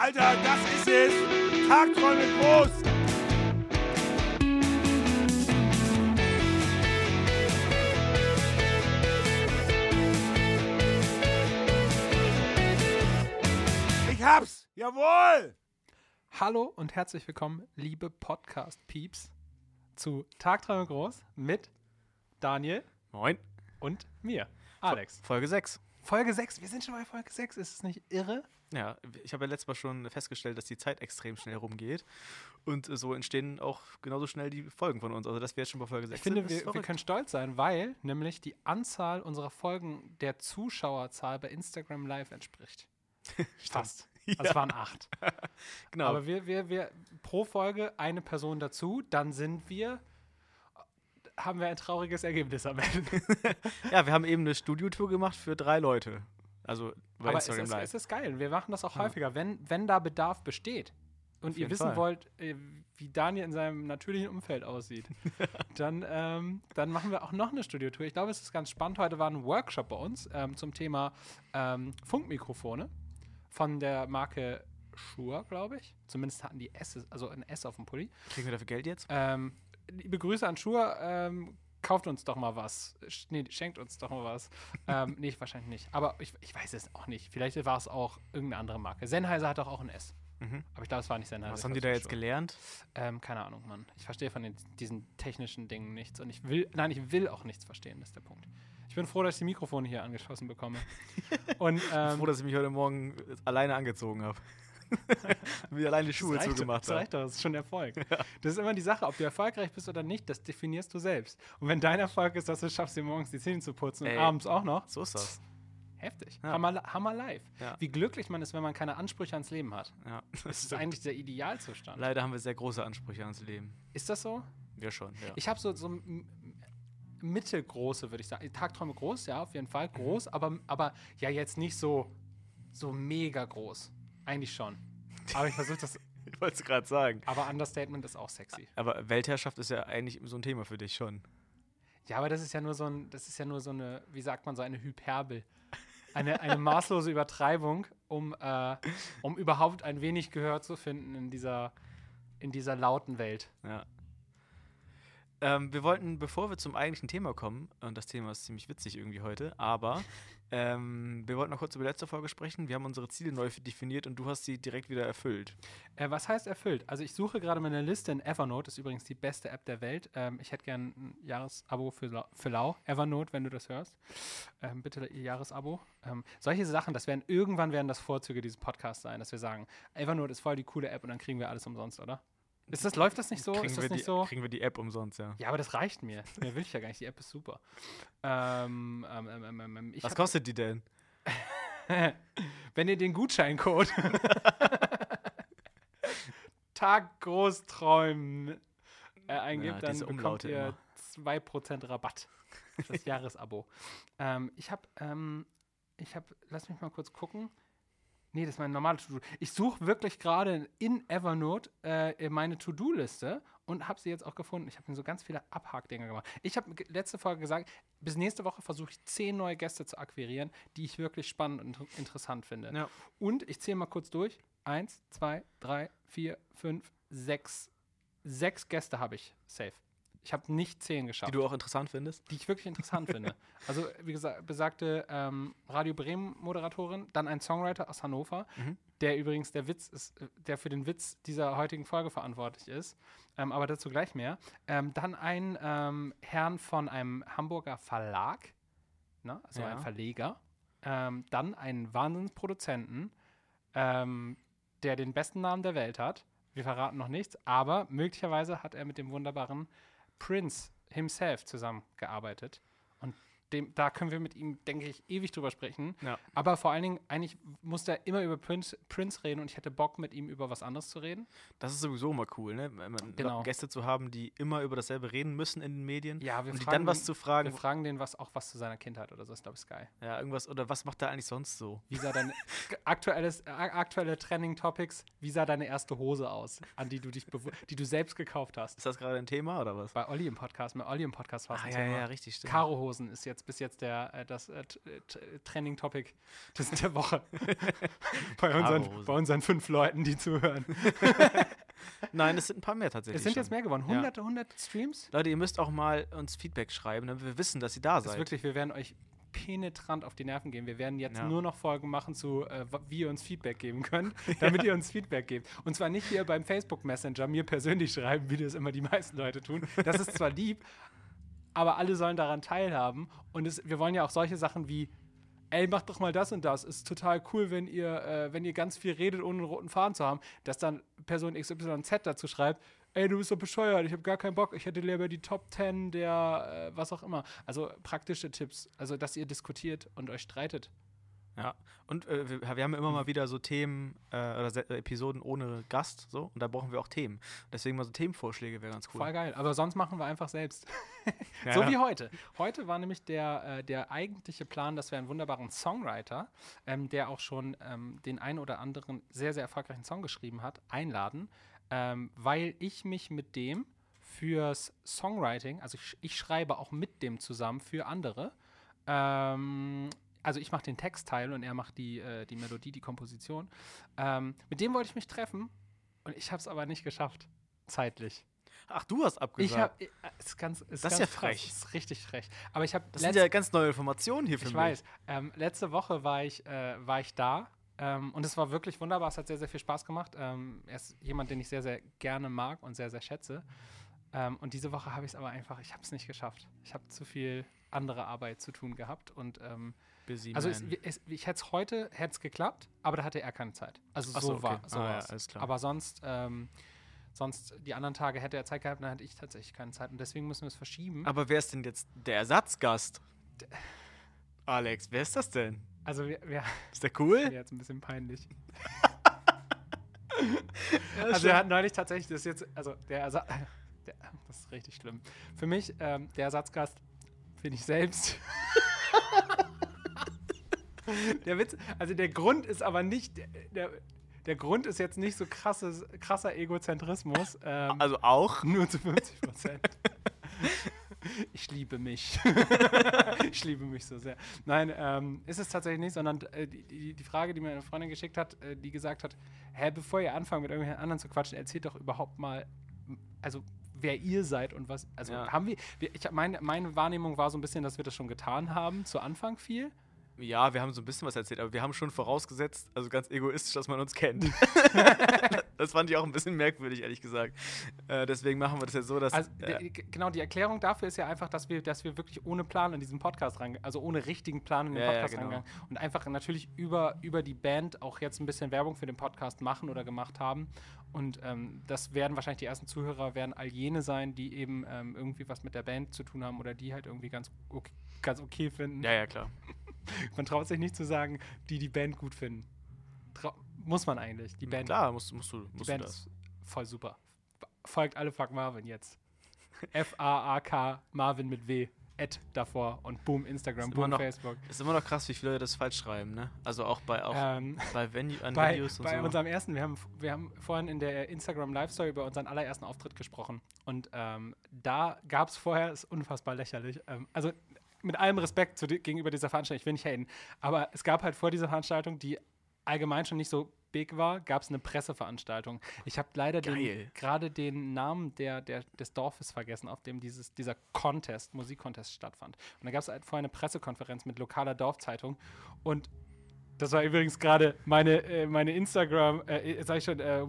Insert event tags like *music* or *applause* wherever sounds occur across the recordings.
Alter, das ist es! Tagträume groß! Ich hab's! Jawohl! Hallo und herzlich willkommen, liebe Podcast-Peeps, zu Tagträume groß mit Daniel Moin. und mir, Alex. Folge 6. Folge 6, wir sind schon bei Folge 6, ist es nicht irre? Ja, ich habe ja letztes Mal schon festgestellt, dass die Zeit extrem schnell rumgeht. Und äh, so entstehen auch genauso schnell die Folgen von uns. Also, dass wir jetzt schon bei Folge 6 Ich finde, sind, ist wir, wir können stolz sein, weil nämlich die Anzahl unserer Folgen der Zuschauerzahl bei Instagram Live entspricht. *laughs* Fast. Also es waren acht. *laughs* Genau. Aber wir, wir, wir pro Folge eine Person dazu, dann sind wir, haben wir ein trauriges Ergebnis am Ende. *laughs* ja, wir haben eben eine Studiotour gemacht für drei Leute. Also bei Aber es Instagram ist, Live. es ist geil. Wir machen das auch Ja. häufiger, wenn, wenn da Bedarf besteht und ihr wissen Fall. wollt, äh, wie Daniel in seinem natürlichen Umfeld aussieht, *laughs* dann, ähm, dann machen wir auch noch eine Studiotour. Ich glaube, es ist ganz spannend. Heute war ein Workshop bei uns ähm, zum Thema ähm, Funkmikrofone von der Marke Shure, glaube ich. Zumindest hatten die S, also ein S auf dem Pulli. Kriegen wir dafür Geld jetzt? Ähm, liebe Grüße an Shure. Ähm, kauft uns doch mal was. Nee, schenkt uns doch mal was. ähm, *laughs* nee, wahrscheinlich nicht. Aber ich, ich weiß es auch nicht. Vielleicht war es auch irgendeine andere Marke. Sennheiser hat doch auch ein S. Mhm. Aber ich glaube, es war nicht Sennheiser. Was ich haben die da jetzt Shure. gelernt? Ähm, keine Ahnung, Mann. Ich verstehe von den, diesen technischen Dingen nichts. Und ich will, nein, ich will auch nichts verstehen, das ist der Punkt. Ich bin froh, dass ich die Mikrofone hier angeschossen bekomme. *laughs* Und ähm, Froh, dass ich mich heute Morgen alleine angezogen habe. *laughs* Mir alleine die Schuhe das reicht, zugemacht Das reicht doch, das ist schon Erfolg. Das ist immer die Sache, ob du erfolgreich bist oder nicht, das definierst du selbst. Und wenn dein Erfolg ist, dass du es schaffst, dir morgens die Zähne zu putzen Ey. und abends auch noch, So ist das. heftig. Ja. Hammer, Hammer live. Ja. Wie glücklich man ist, wenn man keine Ansprüche ans Leben hat. Ja. *laughs* Das ist eigentlich der Idealzustand. Leider haben wir sehr große Ansprüche ans Leben. Ist das so? Wir schon, ja. Ich habe so, so mittelgroße, würde ich sagen. Tagträume groß, ja, auf jeden Fall Mhm. groß, aber, aber ja jetzt nicht so, so mega groß. Eigentlich schon. Aber ich versuche das, *laughs* ich wollte es gerade sagen. aber Understatement ist auch sexy. Aber Weltherrschaft ist ja eigentlich so ein Thema für dich schon. Ja, aber das ist ja nur so ein, das ist ja nur so eine, wie sagt man so, eine Hyperbel. Eine, eine maßlose Übertreibung, um, äh, um überhaupt ein wenig Gehör zu finden in dieser, in dieser lauten Welt. Ja. Ähm, wir wollten, bevor wir zum eigentlichen Thema kommen, und das Thema ist ziemlich witzig irgendwie heute, aber ähm, wir wollten noch kurz über die letzte Folge sprechen. Wir haben unsere Ziele neu definiert und du hast sie direkt wieder erfüllt. Äh, was heißt erfüllt? Also ich suche gerade meine Liste in Evernote, ist übrigens die beste App der Welt. Ähm, ich hätte gern ein Jahresabo für, Lau- für Lau. Evernote, wenn du das hörst. Ähm, bitte ihr Jahresabo. Ähm, solche Sachen, das werden irgendwann werden das Vorzüge dieses Podcasts sein, dass wir sagen, Evernote ist voll die coole App und dann kriegen wir alles umsonst, oder? Ist das, läuft das nicht so? kriegen, ist wir das nicht die, so? kriegen wir die App umsonst, ja. Ja, aber das reicht mir. *laughs* Mehr will ich ja gar nicht. Die App ist super. Ähm, ähm, ähm, ähm, ähm, ähm, Was kostet die denn? *laughs* wenn ihr den Gutscheincode *laughs* Tag Großträumen äh, eingibt, Ja, dann bekommt ihr immer. 2% Rabatt. Das ist das Jahresabo. ähm, ich habe, ähm, ich habe, lass mich mal kurz gucken. Nee, das ist meine normale To-Do. Ich suche wirklich gerade in Evernote äh, meine To-Do-Liste und habe sie jetzt auch gefunden. Ich habe mir so ganz viele Abhakdinger gemacht. Ich habe letzte Folge gesagt, bis nächste Woche versuche ich zehn neue Gäste zu akquirieren, die ich wirklich spannend und inter- interessant finde. Ja. Und ich zähle mal kurz durch. Eins, zwei, drei, vier, fünf, sechs. Sechs Gäste habe ich safe. Ich habe nicht zehn geschafft Die du auch interessant findest? die ich wirklich interessant *laughs* finde. Also, wie gesagt, besagte ähm, Radio Bremen-Moderatorin, dann ein Songwriter aus Hannover, Mhm. der übrigens der Witz ist, äh, der für den Witz dieser heutigen Folge verantwortlich ist. Ähm, aber dazu gleich mehr. Ähm, dann ein ähm, Herrn von einem Hamburger Verlag, ne? also Ja. ein Verleger. Ähm, dann einen Wahnsinnsproduzenten, ähm, der den besten Namen der Welt hat. Wir verraten noch nichts, aber möglicherweise hat er mit dem wunderbaren Prince himself zusammengearbeitet. Und dem, da können wir mit ihm, denke ich, ewig drüber sprechen. Ja. Aber vor allen Dingen, eigentlich musste er immer über Prince, Prince reden und ich hätte Bock, mit ihm über was anderes zu reden. Das ist sowieso immer cool, ne? Genau. Gäste zu haben, die immer über dasselbe reden müssen in den Medien. Ja, wir und die fragen dann was zu Wir fragen. fragen den was, auch was zu seiner Kindheit oder so. Das glaube ich ist geil. Ja, irgendwas. Oder was macht er eigentlich sonst so? Wie sah deine *laughs* aktuelles, aktuelle Trending Topics? Wie sah deine erste Hose aus, an die du dich, die du selbst gekauft hast? Ist das gerade ein Thema oder was? Bei Olli im Podcast, bei Olli im Podcast war es Ah, ein ja, Thema. ja, richtig, stimmt. Karohosen ist jetzt jetzt bis jetzt der, äh, das äh, äh, t- Trending-Topic des- der Woche. *laughs* bei, unseren, bei unseren fünf Leuten, die zuhören. *laughs* Nein, es sind ein paar mehr tatsächlich. Es sind schon. jetzt mehr geworden. Ja. Hunderte, hunderte Streams. Leute, ihr müsst auch mal uns Feedback schreiben, damit wir wissen, dass ihr da Das ist seid. wirklich, wir werden euch penetrant auf die Nerven gehen. Wir werden jetzt Ja. nur noch Folgen machen zu, äh, wie ihr uns Feedback geben könnt, *laughs* damit ihr uns Feedback gebt. Und zwar nicht hier beim Facebook Messenger mir persönlich schreiben, wie das immer die meisten Leute tun. Das ist zwar lieb, aber alle sollen daran teilhaben. Und es, wir wollen ja auch solche Sachen wie, ey, macht doch mal das und das. Ist total cool, wenn ihr, äh, wenn ihr ganz viel redet, ohne einen roten Faden zu haben, dass dann Person XYZ dazu schreibt, ey, du bist doch bescheuert, ich habe gar keinen Bock, ich hätte lieber die Top 10 der, äh, was auch immer. Also praktische Tipps, also dass ihr diskutiert und euch streitet. Ja, und äh, wir, wir haben ja immer mal wieder so Themen äh, oder Se- Episoden ohne Gast, so, und da brauchen wir auch Themen. Deswegen mal so Themenvorschläge wäre ganz cool. Voll geil. Aber sonst machen wir einfach selbst. *laughs* Ja, so ja. wie heute. Heute war nämlich der, äh, der eigentliche Plan, dass wir einen wunderbaren Songwriter, ähm, der auch schon ähm, den ein oder anderen sehr, sehr erfolgreichen Song geschrieben hat, einladen, ähm, weil ich mich mit dem fürs Songwriting, also ich, ich schreibe auch mit dem zusammen für andere. Ähm, also ich mache den Textteil und er macht die, äh, die Melodie, die Komposition. Ähm, mit dem wollte ich mich treffen und ich habe es aber nicht geschafft, zeitlich. Ach, du hast abgesagt. Ich habe, ist ganz, ist Das ist ganz ja krass, frech. Ist richtig frech. Aber ich habe, das sind ja ganz neue Informationen hier für ich mich. weiß, ähm, letzte Woche war ich, äh, war ich da ähm, und es war wirklich wunderbar. Es hat sehr, sehr viel Spaß gemacht. Ähm, er ist jemand, den ich sehr, sehr gerne mag und sehr, sehr schätze. Ähm, und diese Woche habe ich es aber einfach, ich habe es nicht geschafft. Ich habe zu viel andere Arbeit zu tun gehabt und ähm, Busy also es, es, ich hätte es heute, hätte es geklappt, aber da hatte er keine Zeit. Also so, so, okay. war so Ah, ja. Aber sonst, ähm, sonst die anderen Tage hätte er Zeit gehabt, dann hatte ich tatsächlich keine Zeit und deswegen müssen wir es verschieben. Aber wer ist denn jetzt der Ersatzgast? Alex, wer ist das denn? also wir, wir Ist der cool? Mir jetzt ein bisschen peinlich. *laughs* also er hat neulich tatsächlich, das jetzt, also der Ersatz, *laughs* das ist richtig schlimm. Für mich, ähm, der Ersatzgast bin ich selbst. *laughs* der Witz, also der Grund ist aber nicht, der, der, Grund ist jetzt nicht so krasses, krasser Egozentrismus. Ähm, Also auch? nur zu 50 Prozent. *laughs* Ich liebe mich. *laughs* ich liebe mich so sehr. Nein, ähm, ist es tatsächlich nicht, sondern äh, die, die, Frage, die mir eine Freundin geschickt hat, äh, die gesagt hat, hä, bevor ihr anfangt mit irgendwelchen anderen zu quatschen, erzählt doch überhaupt mal, also wer ihr seid und was, also Ja. haben wir, wir ich, meine, meine Wahrnehmung war so ein bisschen, dass wir das schon getan haben, zu Anfang viel. Ja, wir haben so ein bisschen was erzählt, aber wir haben schon vorausgesetzt, also ganz egoistisch, dass man uns kennt. *laughs* das fand ich auch ein bisschen merkwürdig, ehrlich gesagt. Äh, deswegen machen wir das jetzt so, dass. Also, äh, genau, die Erklärung dafür ist ja einfach, dass wir, dass wir wirklich ohne Plan in diesen Podcast rangegangen, also ohne richtigen Plan in den Ja, ja, Podcast genau. rangegangen und einfach natürlich über, über die Band auch jetzt ein bisschen Werbung für den Podcast machen oder gemacht haben. Und ähm, das werden wahrscheinlich die ersten Zuhörer werden all jene sein, die eben ähm, irgendwie was mit der Band zu tun haben oder die halt irgendwie ganz okay, ganz okay finden. ja, ja, klar. *laughs* Man traut sich nicht zu sagen, die die Band gut finden. Trau muss man eigentlich. Die Band, Klar, musst, musst du, die musst du Band das. ist voll super. Folgt alle Fuck Marvin jetzt. *laughs* F-A-A-K Marvin mit W. Ad davor und boom, Instagram, boom, noch- Facebook. Ist immer noch krass, wie viele Leute das falsch schreiben, ne? Also auch bei, auch Ähm, bei, Venue, an bei Videos und bei so. unserem ersten, wir haben, wir haben vorhin in der Instagram Live Story über unseren allerersten Auftritt gesprochen. Und ähm, da gab es vorher, ist unfassbar lächerlich. Ähm, also mit allem Respekt zu, gegenüber dieser Veranstaltung, ich will nicht haten, aber es gab halt vor dieser Veranstaltung, die allgemein schon nicht so big war, gab es eine Presseveranstaltung. Ich habe leider gerade den Namen der, der, des Dorfes vergessen, auf dem dieses, dieser Contest, Musikcontest stattfand. Und da gab es halt vorher eine Pressekonferenz mit lokaler Dorfzeitung und das war übrigens gerade meine, äh, meine Instagram, äh, sag ich schon, äh,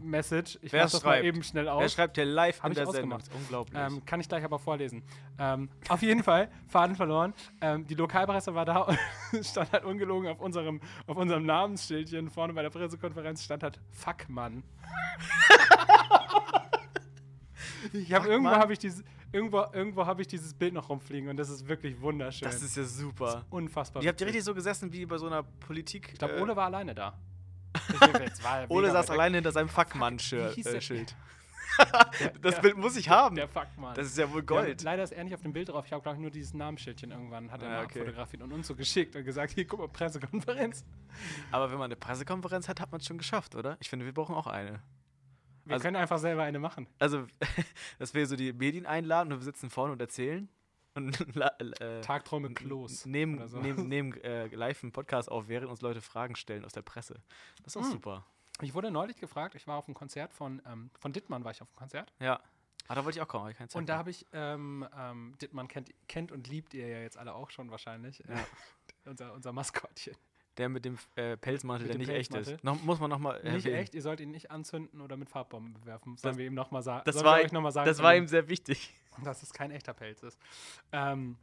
WhatsApp-Message. Ich Wer mach das mal schreibt? eben schnell Wer aus. schreibt hier live Hab in der Sendung? ausgemacht. Ist unglaublich. Ähm, kann ich gleich aber vorlesen. Ähm, auf jeden Fall, Faden verloren. Ähm, die Lokalpresse war da und *laughs* stand halt ungelogen auf unserem, auf unserem Namensschildchen vorne bei der Pressekonferenz stand halt Fuck Mann. *laughs* ich habe irgendwo habe ich dieses irgendwo irgendwo habe ich dieses Bild noch rumfliegen und das ist wirklich wunderschön. das ist ja super. unfassbar. Ihr habt ja richtig so gesessen wie bei so einer Politik. Ich glaube, äh, Ole war alleine da. *laughs* Ole saß alleine hinter seinem Fuckmann-Schild. Äh, *laughs* das der- Bild muss ich haben. Der Fuckmann. Das ist ja wohl Ja, Gold. leider ist er nicht auf dem Bild drauf. Ich habe, glaube ich, nur dieses Namensschildchen irgendwann hat er Ah, mal okay. abfotografiert und uns so geschickt und gesagt, hier, guck mal, Pressekonferenz. Aber wenn man eine Pressekonferenz hat, hat man es schon geschafft, oder? Ich finde, wir brauchen auch eine. Wir Also- können einfach selber eine machen. Also, *laughs* dass wir so die Medien einladen und wir sitzen vorne und erzählen. *laughs* Äh, Tagträume Klos. nehmen, oder so. nehmen, *laughs* nehmen äh, live einen Podcast auf, während uns Leute Fragen stellen aus der Presse. Das ist auch Mm. super. Ich wurde neulich gefragt, ich war auf einem Konzert von, ähm, von Dittmann, war ich auf einem Konzert. Ja. Ah, da wollte ich auch kommen, aber Zeit Und da habe ich, ähm, ähm, Dittmann kennt, kennt und liebt ihr ja jetzt alle auch schon wahrscheinlich. Ja. Äh, *laughs* unser, unser Maskottchen. Der mit dem äh, Pelzmantel, Mit der dem nicht echt ist. Pelzmantel. Noch, muss man nochmal Nicht echt, ihr sollt ihn nicht anzünden oder mit Farbbomben bewerfen. Sollen Das- wir ihm nochmal sagen? das war euch noch mal sagen, Das war ihm, ihm sehr wichtig. *laughs* dass es kein echter Pelz ist. Ähm,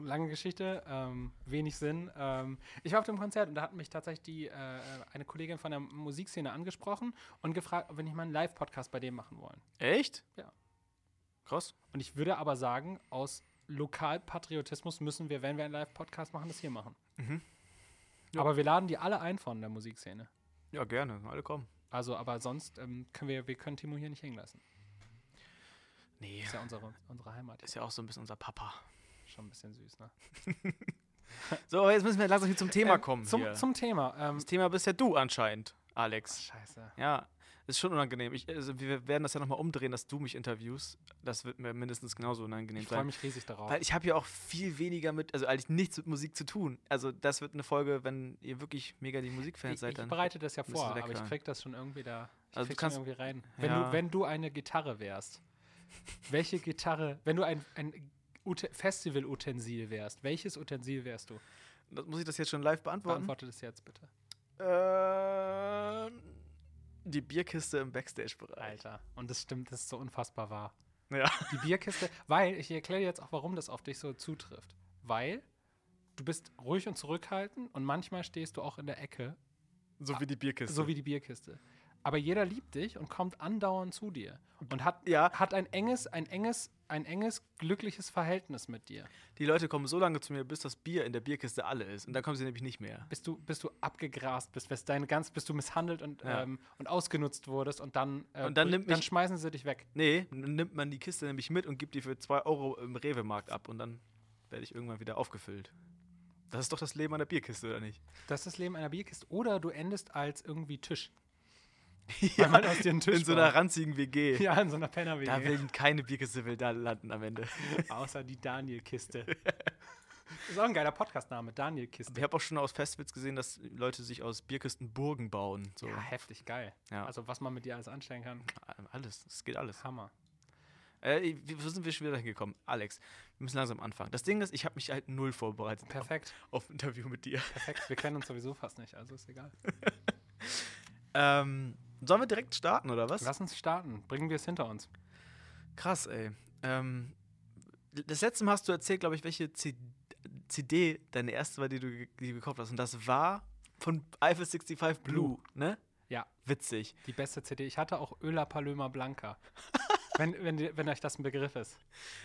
lange Geschichte, ähm, wenig Sinn. Ähm, ich war auf dem Konzert und da hat mich tatsächlich die, äh, eine Kollegin von der Musikszene angesprochen und gefragt, ob wir nicht mal einen Live-Podcast bei dem machen wollen. Echt? Ja. Krass. Und ich würde aber sagen, aus Lokalpatriotismus müssen wir, wenn wir einen Live-Podcast machen, das hier machen. Mhm. Ja. Aber wir laden die alle ein von der Musikszene. Ja, gerne. Alle kommen. Also, aber sonst ähm, können wir, wir können Timo hier nicht hängen lassen. Nee. Ist ja unsere, unsere Heimat. Ist ja auch so ein bisschen unser Papa. Schon ein bisschen süß, ne? *laughs* So, aber jetzt müssen wir langsam hier zum Thema Ähm, kommen. Zum, hier. zum Thema. Ähm, das Thema bist ja du anscheinend, Alex. scheiße. Ja, ist schon unangenehm. Ich, also wir werden das ja nochmal umdrehen, dass du mich interviewst. Das wird mir mindestens genauso unangenehm Ich freue sein. mich riesig darauf. Weil ich habe ja auch viel weniger mit, also eigentlich nichts mit Musik zu tun. Also das wird eine Folge, wenn ihr wirklich mega die Musikfans ich, seid, ich dann. bereite das ja vor, aber ich krieg das schon irgendwie da. Ich Also du krieg's kannst- irgendwie rein. Wenn, Ja. du, wenn du eine Gitarre wärst, welche Gitarre, wenn du ein, ein Ute- Festival-Utensil wärst, welches Utensil wärst du? Das, muss ich das jetzt schon live beantworten? Beantworte das jetzt bitte. Äh, die Bierkiste im Backstage-Bereich. Alter. Und das stimmt, das ist so unfassbar wahr. Ja. Die Bierkiste, weil, ich erkläre dir jetzt auch, warum das auf dich so zutrifft. Weil du bist ruhig und zurückhaltend und manchmal stehst du auch in der Ecke, So wie die Bierkiste. so wie die Bierkiste. Aber jeder liebt dich und kommt andauernd zu dir und hat, Ja. hat ein enges, ein enges, ein enges, glückliches Verhältnis mit dir. die Leute kommen so lange zu mir, bis das Bier in der Bierkiste alle ist. Und dann kommen sie nämlich nicht mehr. Bis du, bis du abgegrast bist, bis, deine ganz, bis du misshandelt und, Ja. ähm, und ausgenutzt wurdest und dann, äh, Und dann nimmt dann mich- schmeißen sie dich weg. Nee, dann nimmt man die Kiste nämlich mit und gibt die für 2 Euro im Rewe-Markt ab. Und dann werde ich irgendwann wieder aufgefüllt. Das ist doch das Leben der Bierkiste, oder nicht? Das ist das Leben einer Bierkiste. Oder du endest als irgendwie Tisch. *laughs* Weil man aus dir einen Tisch in so einer ranzigen WG. Ja, in so einer penner Da will keine Bierkiste will da landen am Ende. *laughs* Außer die Daniel-Kiste. *laughs* ist auch ein geiler Podcastname, Daniel-Kiste. Ich habe auch schon aus Festivals gesehen, dass Leute sich aus Bierkisten Burgen bauen. So. Ja, heftig geil. Ja. Also, was man mit dir alles anstellen kann, Alles, es geht alles. Hammer. Äh, wo sind wir schon wieder hingekommen? Alex, wir müssen langsam anfangen. Das Ding ist, ich habe mich halt null vorbereitet Perfekt, auf ein Interview mit dir. perfekt. Wir kennen uns sowieso fast nicht, also ist egal. Ähm, sollen wir direkt starten, oder was? Lass uns starten. Bringen wir es hinter uns. Krass, ey. Ähm, das letzte Mal hast du erzählt, glaube ich, welche CD deine erste war, die du, die du gekauft hast. Und das war von Eiffel 65 Blue, Blue. ne? Ja. Witzig. Die beste CD. Ich hatte auch Öla Paloma Blanca. *laughs* wenn, wenn, wenn euch das ein Begriff ist.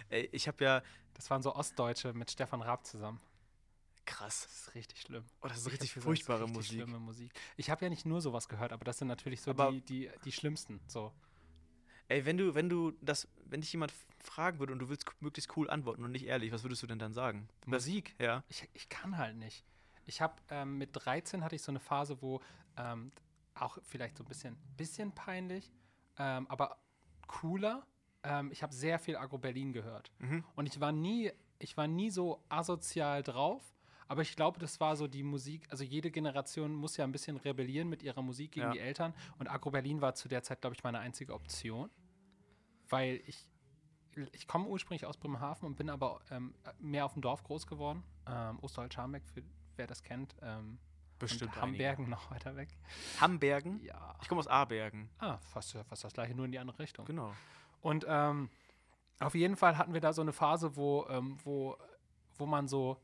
Ey, ich habe ja. Das waren so Ostdeutsche mit Stefan Raab zusammen. Krass. Das ist richtig schlimm. Oh, das ist Ich richtig furchtbare richtig Musik. Schlimme Musik. Ich habe ja nicht nur sowas gehört, aber das sind natürlich so Aber- die, die, die schlimmsten. So. Ey, wenn du, wenn du das, wenn dich jemand fragen würde und du willst möglichst cool antworten und nicht ehrlich, was würdest du denn dann sagen? Musik. Ja. Ich, ich kann halt nicht. Ich habe ähm, mit 13 hatte ich so eine Phase, wo ähm, auch vielleicht so ein bisschen, bisschen peinlich, ähm, aber cooler. Ähm, ich habe sehr viel Agro Berlin gehört. Mhm. Und ich war nie, ich war nie so asozial drauf. Aber ich glaube, das war so die Musik, also jede Generation muss ja ein bisschen rebellieren mit ihrer Musik gegen Ja. die Eltern. Und Agro Berlin war zu der Zeit, glaube ich, meine einzige Option. Weil ich, ich komme ursprünglich aus Bremerhaven und bin aber ähm, mehr auf dem Dorf groß geworden. Ähm, Osterholz-Scharmbeck, für wer das kennt. Ähm, Bestimmt Hambergen noch weiter weg. Hambergen? Ja. Ich komme aus Abergen. Ah, fast, fast das gleiche, nur in die andere Richtung. Genau. Und ähm, auf jeden Fall hatten wir da so eine Phase, wo, ähm, wo, wo man so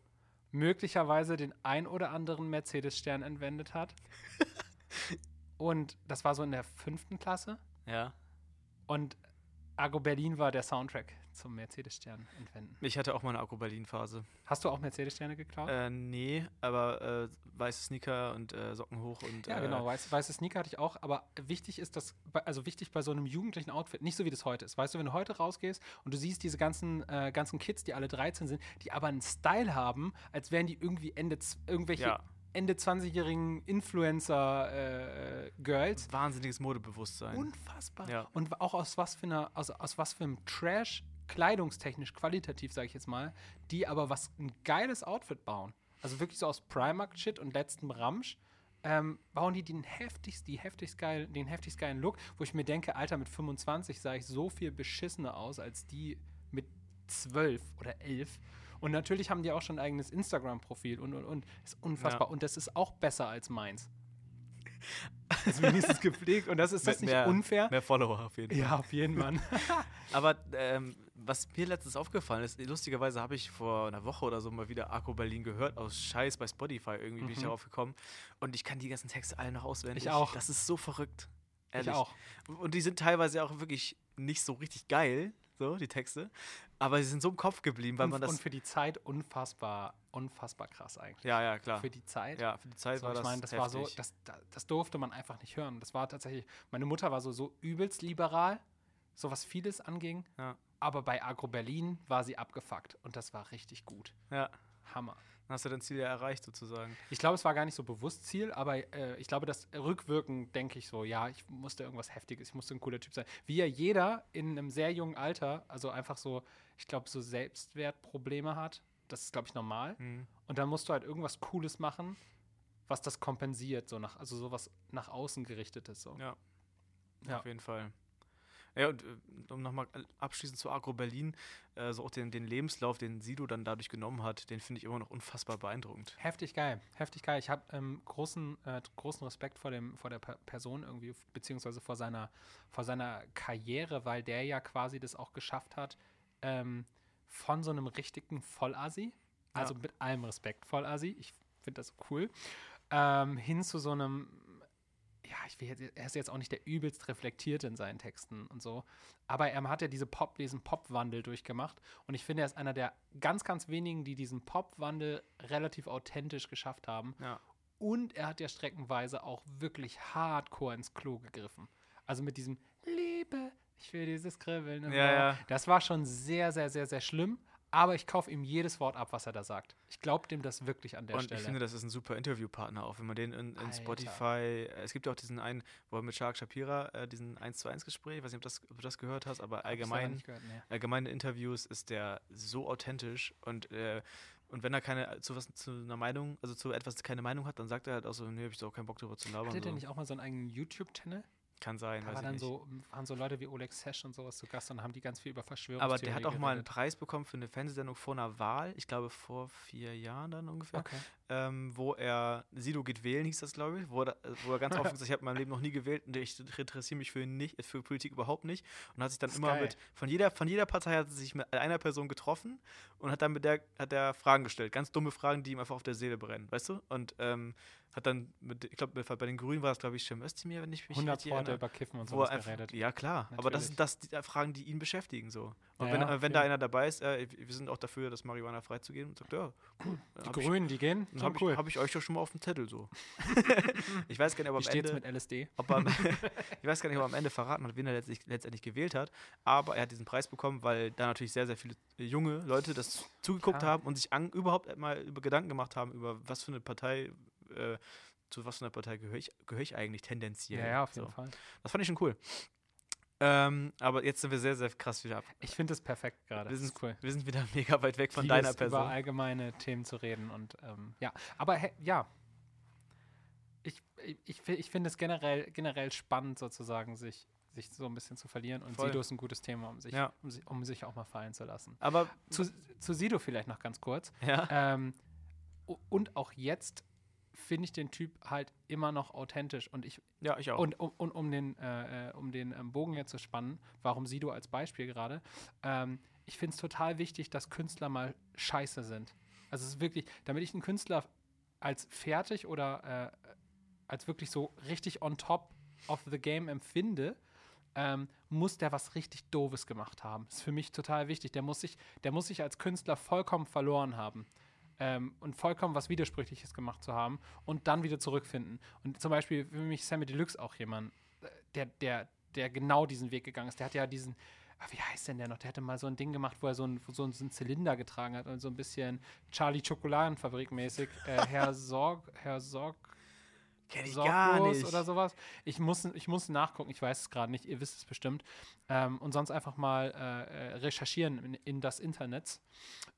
möglicherweise den ein oder anderen Mercedes-Stern entwendet hat. *laughs* Und das war so in der fünften Klasse. Ja. Und Argo Berlin war der Soundtrack zum Mercedes-Stern entwenden. Ich hatte auch mal eine Akku-Berlin-Phase. Hast du auch Mercedes-Sterne geklaut? Äh, nee, aber äh, weiße Sneaker und äh, Socken hoch und. ja, äh, genau. Weiß, weiße Sneaker hatte ich auch. Aber wichtig ist das, also wichtig bei so einem jugendlichen Outfit, nicht so wie das heute ist. Weißt du, wenn du heute rausgehst und du siehst diese ganzen, äh, ganzen Kids, die alle 13 sind, die aber einen Style haben, als wären die irgendwie Ende, irgendwelche Ja. Ende 20-jährigen Influencer-Girls. Wahnsinniges Modebewusstsein. Unfassbar. Ja. Und auch aus was für einer, aus, aus was für einem Trash kleidungstechnisch qualitativ, sage ich jetzt mal, die aber was ein geiles Outfit bauen. Also wirklich so aus Primark-Shit und letztem Ramsch. Ähm, bauen die den heftigst, die heftigst geil, den heftigst geilen Look, wo ich mir denke, Alter, mit 25 sah ich so viel beschissener aus als die mit 12 oder 11. Und natürlich haben die auch schon ein eigenes Instagram-Profil und und und. Ist unfassbar. Ja. Und das ist auch besser als meins. Also wenigstens gepflegt. Und das ist das nicht mehr, unfair? Mehr Follower auf jeden Fall. Ja, auf jeden Fall. *laughs* Aber ähm, was mir letztens aufgefallen ist, lustigerweise habe ich vor einer Woche oder so mal wieder Akku Berlin gehört, aus Scheiß bei Spotify irgendwie bin ich Mhm. darauf gekommen. Und ich kann die ganzen Texte alle noch auswendig. Ich auch. Das ist so verrückt. ich Ehrlich. auch. Und die sind teilweise auch wirklich nicht so richtig geil, so die Texte. Aber sie sind so im Kopf geblieben, weil und, man das. und für die Zeit unfassbar, unfassbar krass eigentlich. ja, ja, klar. Für die Zeit. Ja, für die Zeit So, war ich das. meine, das war so, heftig. das, das, das durfte man einfach nicht hören. Das war tatsächlich, meine Mutter war so, so übelst liberal, so was vieles anging. Ja. Aber bei Agro Berlin war sie abgefuckt und das war richtig gut. ja, Hammer. dann hast du dein Ziel ja erreicht sozusagen. Ich glaube, es war gar nicht so bewusst Ziel, aber äh, ich glaube, dass rückwirkend denke ich so, ja, ich musste irgendwas Heftiges, ich musste ein cooler Typ sein. Wie ja jeder in einem sehr jungen Alter, also einfach so, ich glaube, so Selbstwertprobleme hat. Das ist, glaube ich, normal. Mhm. Und dann musst du halt irgendwas Cooles machen, was das kompensiert, so nach, also sowas nach außen gerichtetes. So. Ja. Ja. Auf jeden Fall. Ja, und äh, um nochmal abschließend zu Agro Berlin, äh, so auch den, den Lebenslauf, den Sido dann dadurch genommen hat, den finde ich immer noch unfassbar beeindruckend. Heftig geil, heftig geil. Ich habe ähm, großen, äh, großen Respekt vor, dem, vor der Per- Person irgendwie, beziehungsweise vor seiner, vor seiner Karriere, weil der ja quasi das auch geschafft hat, ähm, von so einem richtigen Vollassi, also Ja. mit allem Respekt Vollassi, ich finde das cool, ähm, hin zu so einem, ja, ich will jetzt, er ist jetzt auch nicht der übelst reflektierte in seinen Texten und so, aber er hat ja diese Pop, diesen Popwandel durchgemacht und ich finde, er ist einer der ganz, ganz wenigen, die diesen Popwandel relativ authentisch geschafft haben. Ja. Und er hat ja streckenweise auch wirklich hardcore ins Klo gegriffen. Also mit diesem Liebe, ich will dieses Kribbeln. Ja, ja. Das war schon sehr, sehr, sehr, sehr schlimm. Aber ich kaufe ihm jedes Wort ab, was er da sagt. Ich glaube dem das wirklich an der und Stelle. ich finde, das ist ein super Interviewpartner, auch wenn man den in, in. Spotify, äh, es gibt ja auch diesen einen, wo er mit Shark Shapira äh, diesen 1 zu 1 Gespräch, ich weiß nicht, ob, das, ob du das gehört hast, aber allgemein, gehört, nee. allgemeine Interviews ist der so authentisch und äh, und wenn er keine zu was zu einer Meinung, also zu etwas keine Meinung hat, dann sagt er halt auch so, nee, hab ich doch auch keinen Bock drüber zu labern. Hatte der So. nicht auch mal so einen eigenen YouTube-Channel? Kann sein, Da war dann nicht. so, waren so Leute wie Oleg Sesh und sowas zu Gast und haben die ganz viel über Verschwörung. Aber der hat auch mal einen Preis bekommen für eine Fernsehsendung vor einer Wahl, ich glaube vor vier Jahren dann ungefähr, Okay. ähm, wo er, Sido geht wählen, hieß das, glaube ich, wo er, wo er ganz *laughs* offen gesagt hat, ich habe in meinem Leben noch nie gewählt und ich interessiere mich für, nicht, für Politik überhaupt nicht. Und hat sich dann immer geil. mit, von jeder, von jeder Partei hat er sich mit einer Person getroffen und hat dann mit der, hat der Fragen gestellt, ganz dumme Fragen, die ihm einfach auf der Seele brennen, weißt du? Und ähm, hat dann, mit, ich glaube, bei den Grünen war es, glaube ich, Cem Özdemir, wenn ich mich 100 richtig Worte erinnere. über Kiffen und sowas einfach, geredet. ja klar, aber das Natürlich. sind das die Fragen, die ihn beschäftigen so. Und Ja, wenn, ja, wenn da einer dabei ist, äh, wir sind auch dafür, das Marihuana freizugeben und sagt, ja, cool. Die hab ich- Grünen, die gehen, so habe cool. ich, hab ich euch doch schon mal auf dem Zettel so. *laughs* ich weiß gar nicht, ob Wie am steht's Ende, mit LSD? ob er, am- *laughs* ich weiß gar nicht, ob am Ende verraten hat, wen er letztlich, letztendlich gewählt hat. Aber er hat diesen Preis bekommen, weil da natürlich sehr, sehr viele junge Leute das zugeguckt Klar. haben und sich an, überhaupt mal über Gedanken gemacht haben, über was für eine Partei, äh, zu was für einer Partei gehöre ich, gehöre ich eigentlich tendenziell. Ja, ja, auf so. jeden Fall. Das fand ich schon cool. Ähm, aber jetzt sind wir sehr, sehr krass wieder ab. Ich finde das perfekt gerade. Wir sind, ist cool. wir sind wieder *laughs* mega weit weg von Vieles deiner über Person. allgemeine Themen zu reden und ähm, ja, aber ja, ich, ich, ich, fi- ich finde es generell, generell spannend sozusagen, sich, sich so ein bisschen zu verlieren und Voll. Sido ist ein gutes Thema, um sich, Ja. um, um sich auch mal fallen zu lassen. Aber, Zu, zu Sido vielleicht noch ganz kurz. ja, Ähm, und auch jetzt finde ich den Typ halt immer noch authentisch und ich ja, ich auch. und um, und um den, äh, äh, um den ähm, Bogen jetzt zu spannen, warum Sido als Beispiel gerade, ähm, ich finde es total wichtig, dass Künstler mal scheiße sind. Also es ist wirklich, damit ich einen Künstler als fertig oder äh, als wirklich so richtig on top of the game empfinde, ähm, muss der was richtig Doofes gemacht haben. Das ist für mich total wichtig. Der muss sich, der muss sich als Künstler vollkommen verloren haben. Ähm, und vollkommen was Widersprüchliches gemacht zu haben und dann wieder zurückfinden. Und zum Beispiel für mich Sammy Deluxe auch jemand, äh, der, der, der genau diesen Weg gegangen ist. Der hat ja diesen, ah, wie heißt denn der noch? Der hatte mal so ein Ding gemacht, wo er so einen, so so einen Zylinder getragen hat und so ein bisschen Charlie Schokoladenfabrik mäßig. Äh, *laughs* Herr Sorg, Herr Sorg, Kenn ich gar sorglos nicht. oder sowas. Ich muss, ich muss nachgucken, ich weiß es gerade nicht, ihr wisst es bestimmt. Ähm, und sonst einfach mal äh, äh, recherchieren in, in das Internet.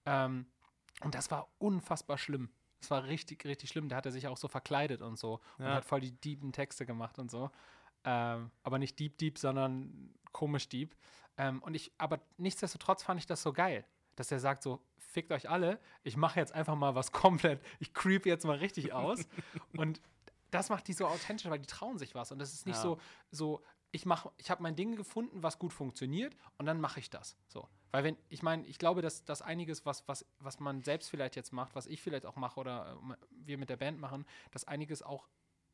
Ähm, und das war unfassbar schlimm. Das war richtig, richtig schlimm. Da hat er sich auch so verkleidet und so. Und Ja. hat voll die dieben Texte gemacht und so. Ähm, aber nicht Deep Deep, sondern komisch Deep. Ähm, und ich, aber nichtsdestotrotz fand ich das so geil, dass er sagt so, fickt euch alle, ich mache jetzt einfach mal was *laughs* komplett, ich creep jetzt mal richtig aus. *laughs* und das macht die so authentisch, weil die trauen sich was. Und das ist nicht Ja. so, so, ich mache, ich habe mein Ding gefunden, was gut funktioniert und dann mache ich das. So. Weil wenn, ich meine, ich glaube, dass, dass einiges, was, was, was man selbst vielleicht jetzt macht, was ich vielleicht auch mache oder äh, wir mit der Band machen, dass einiges auch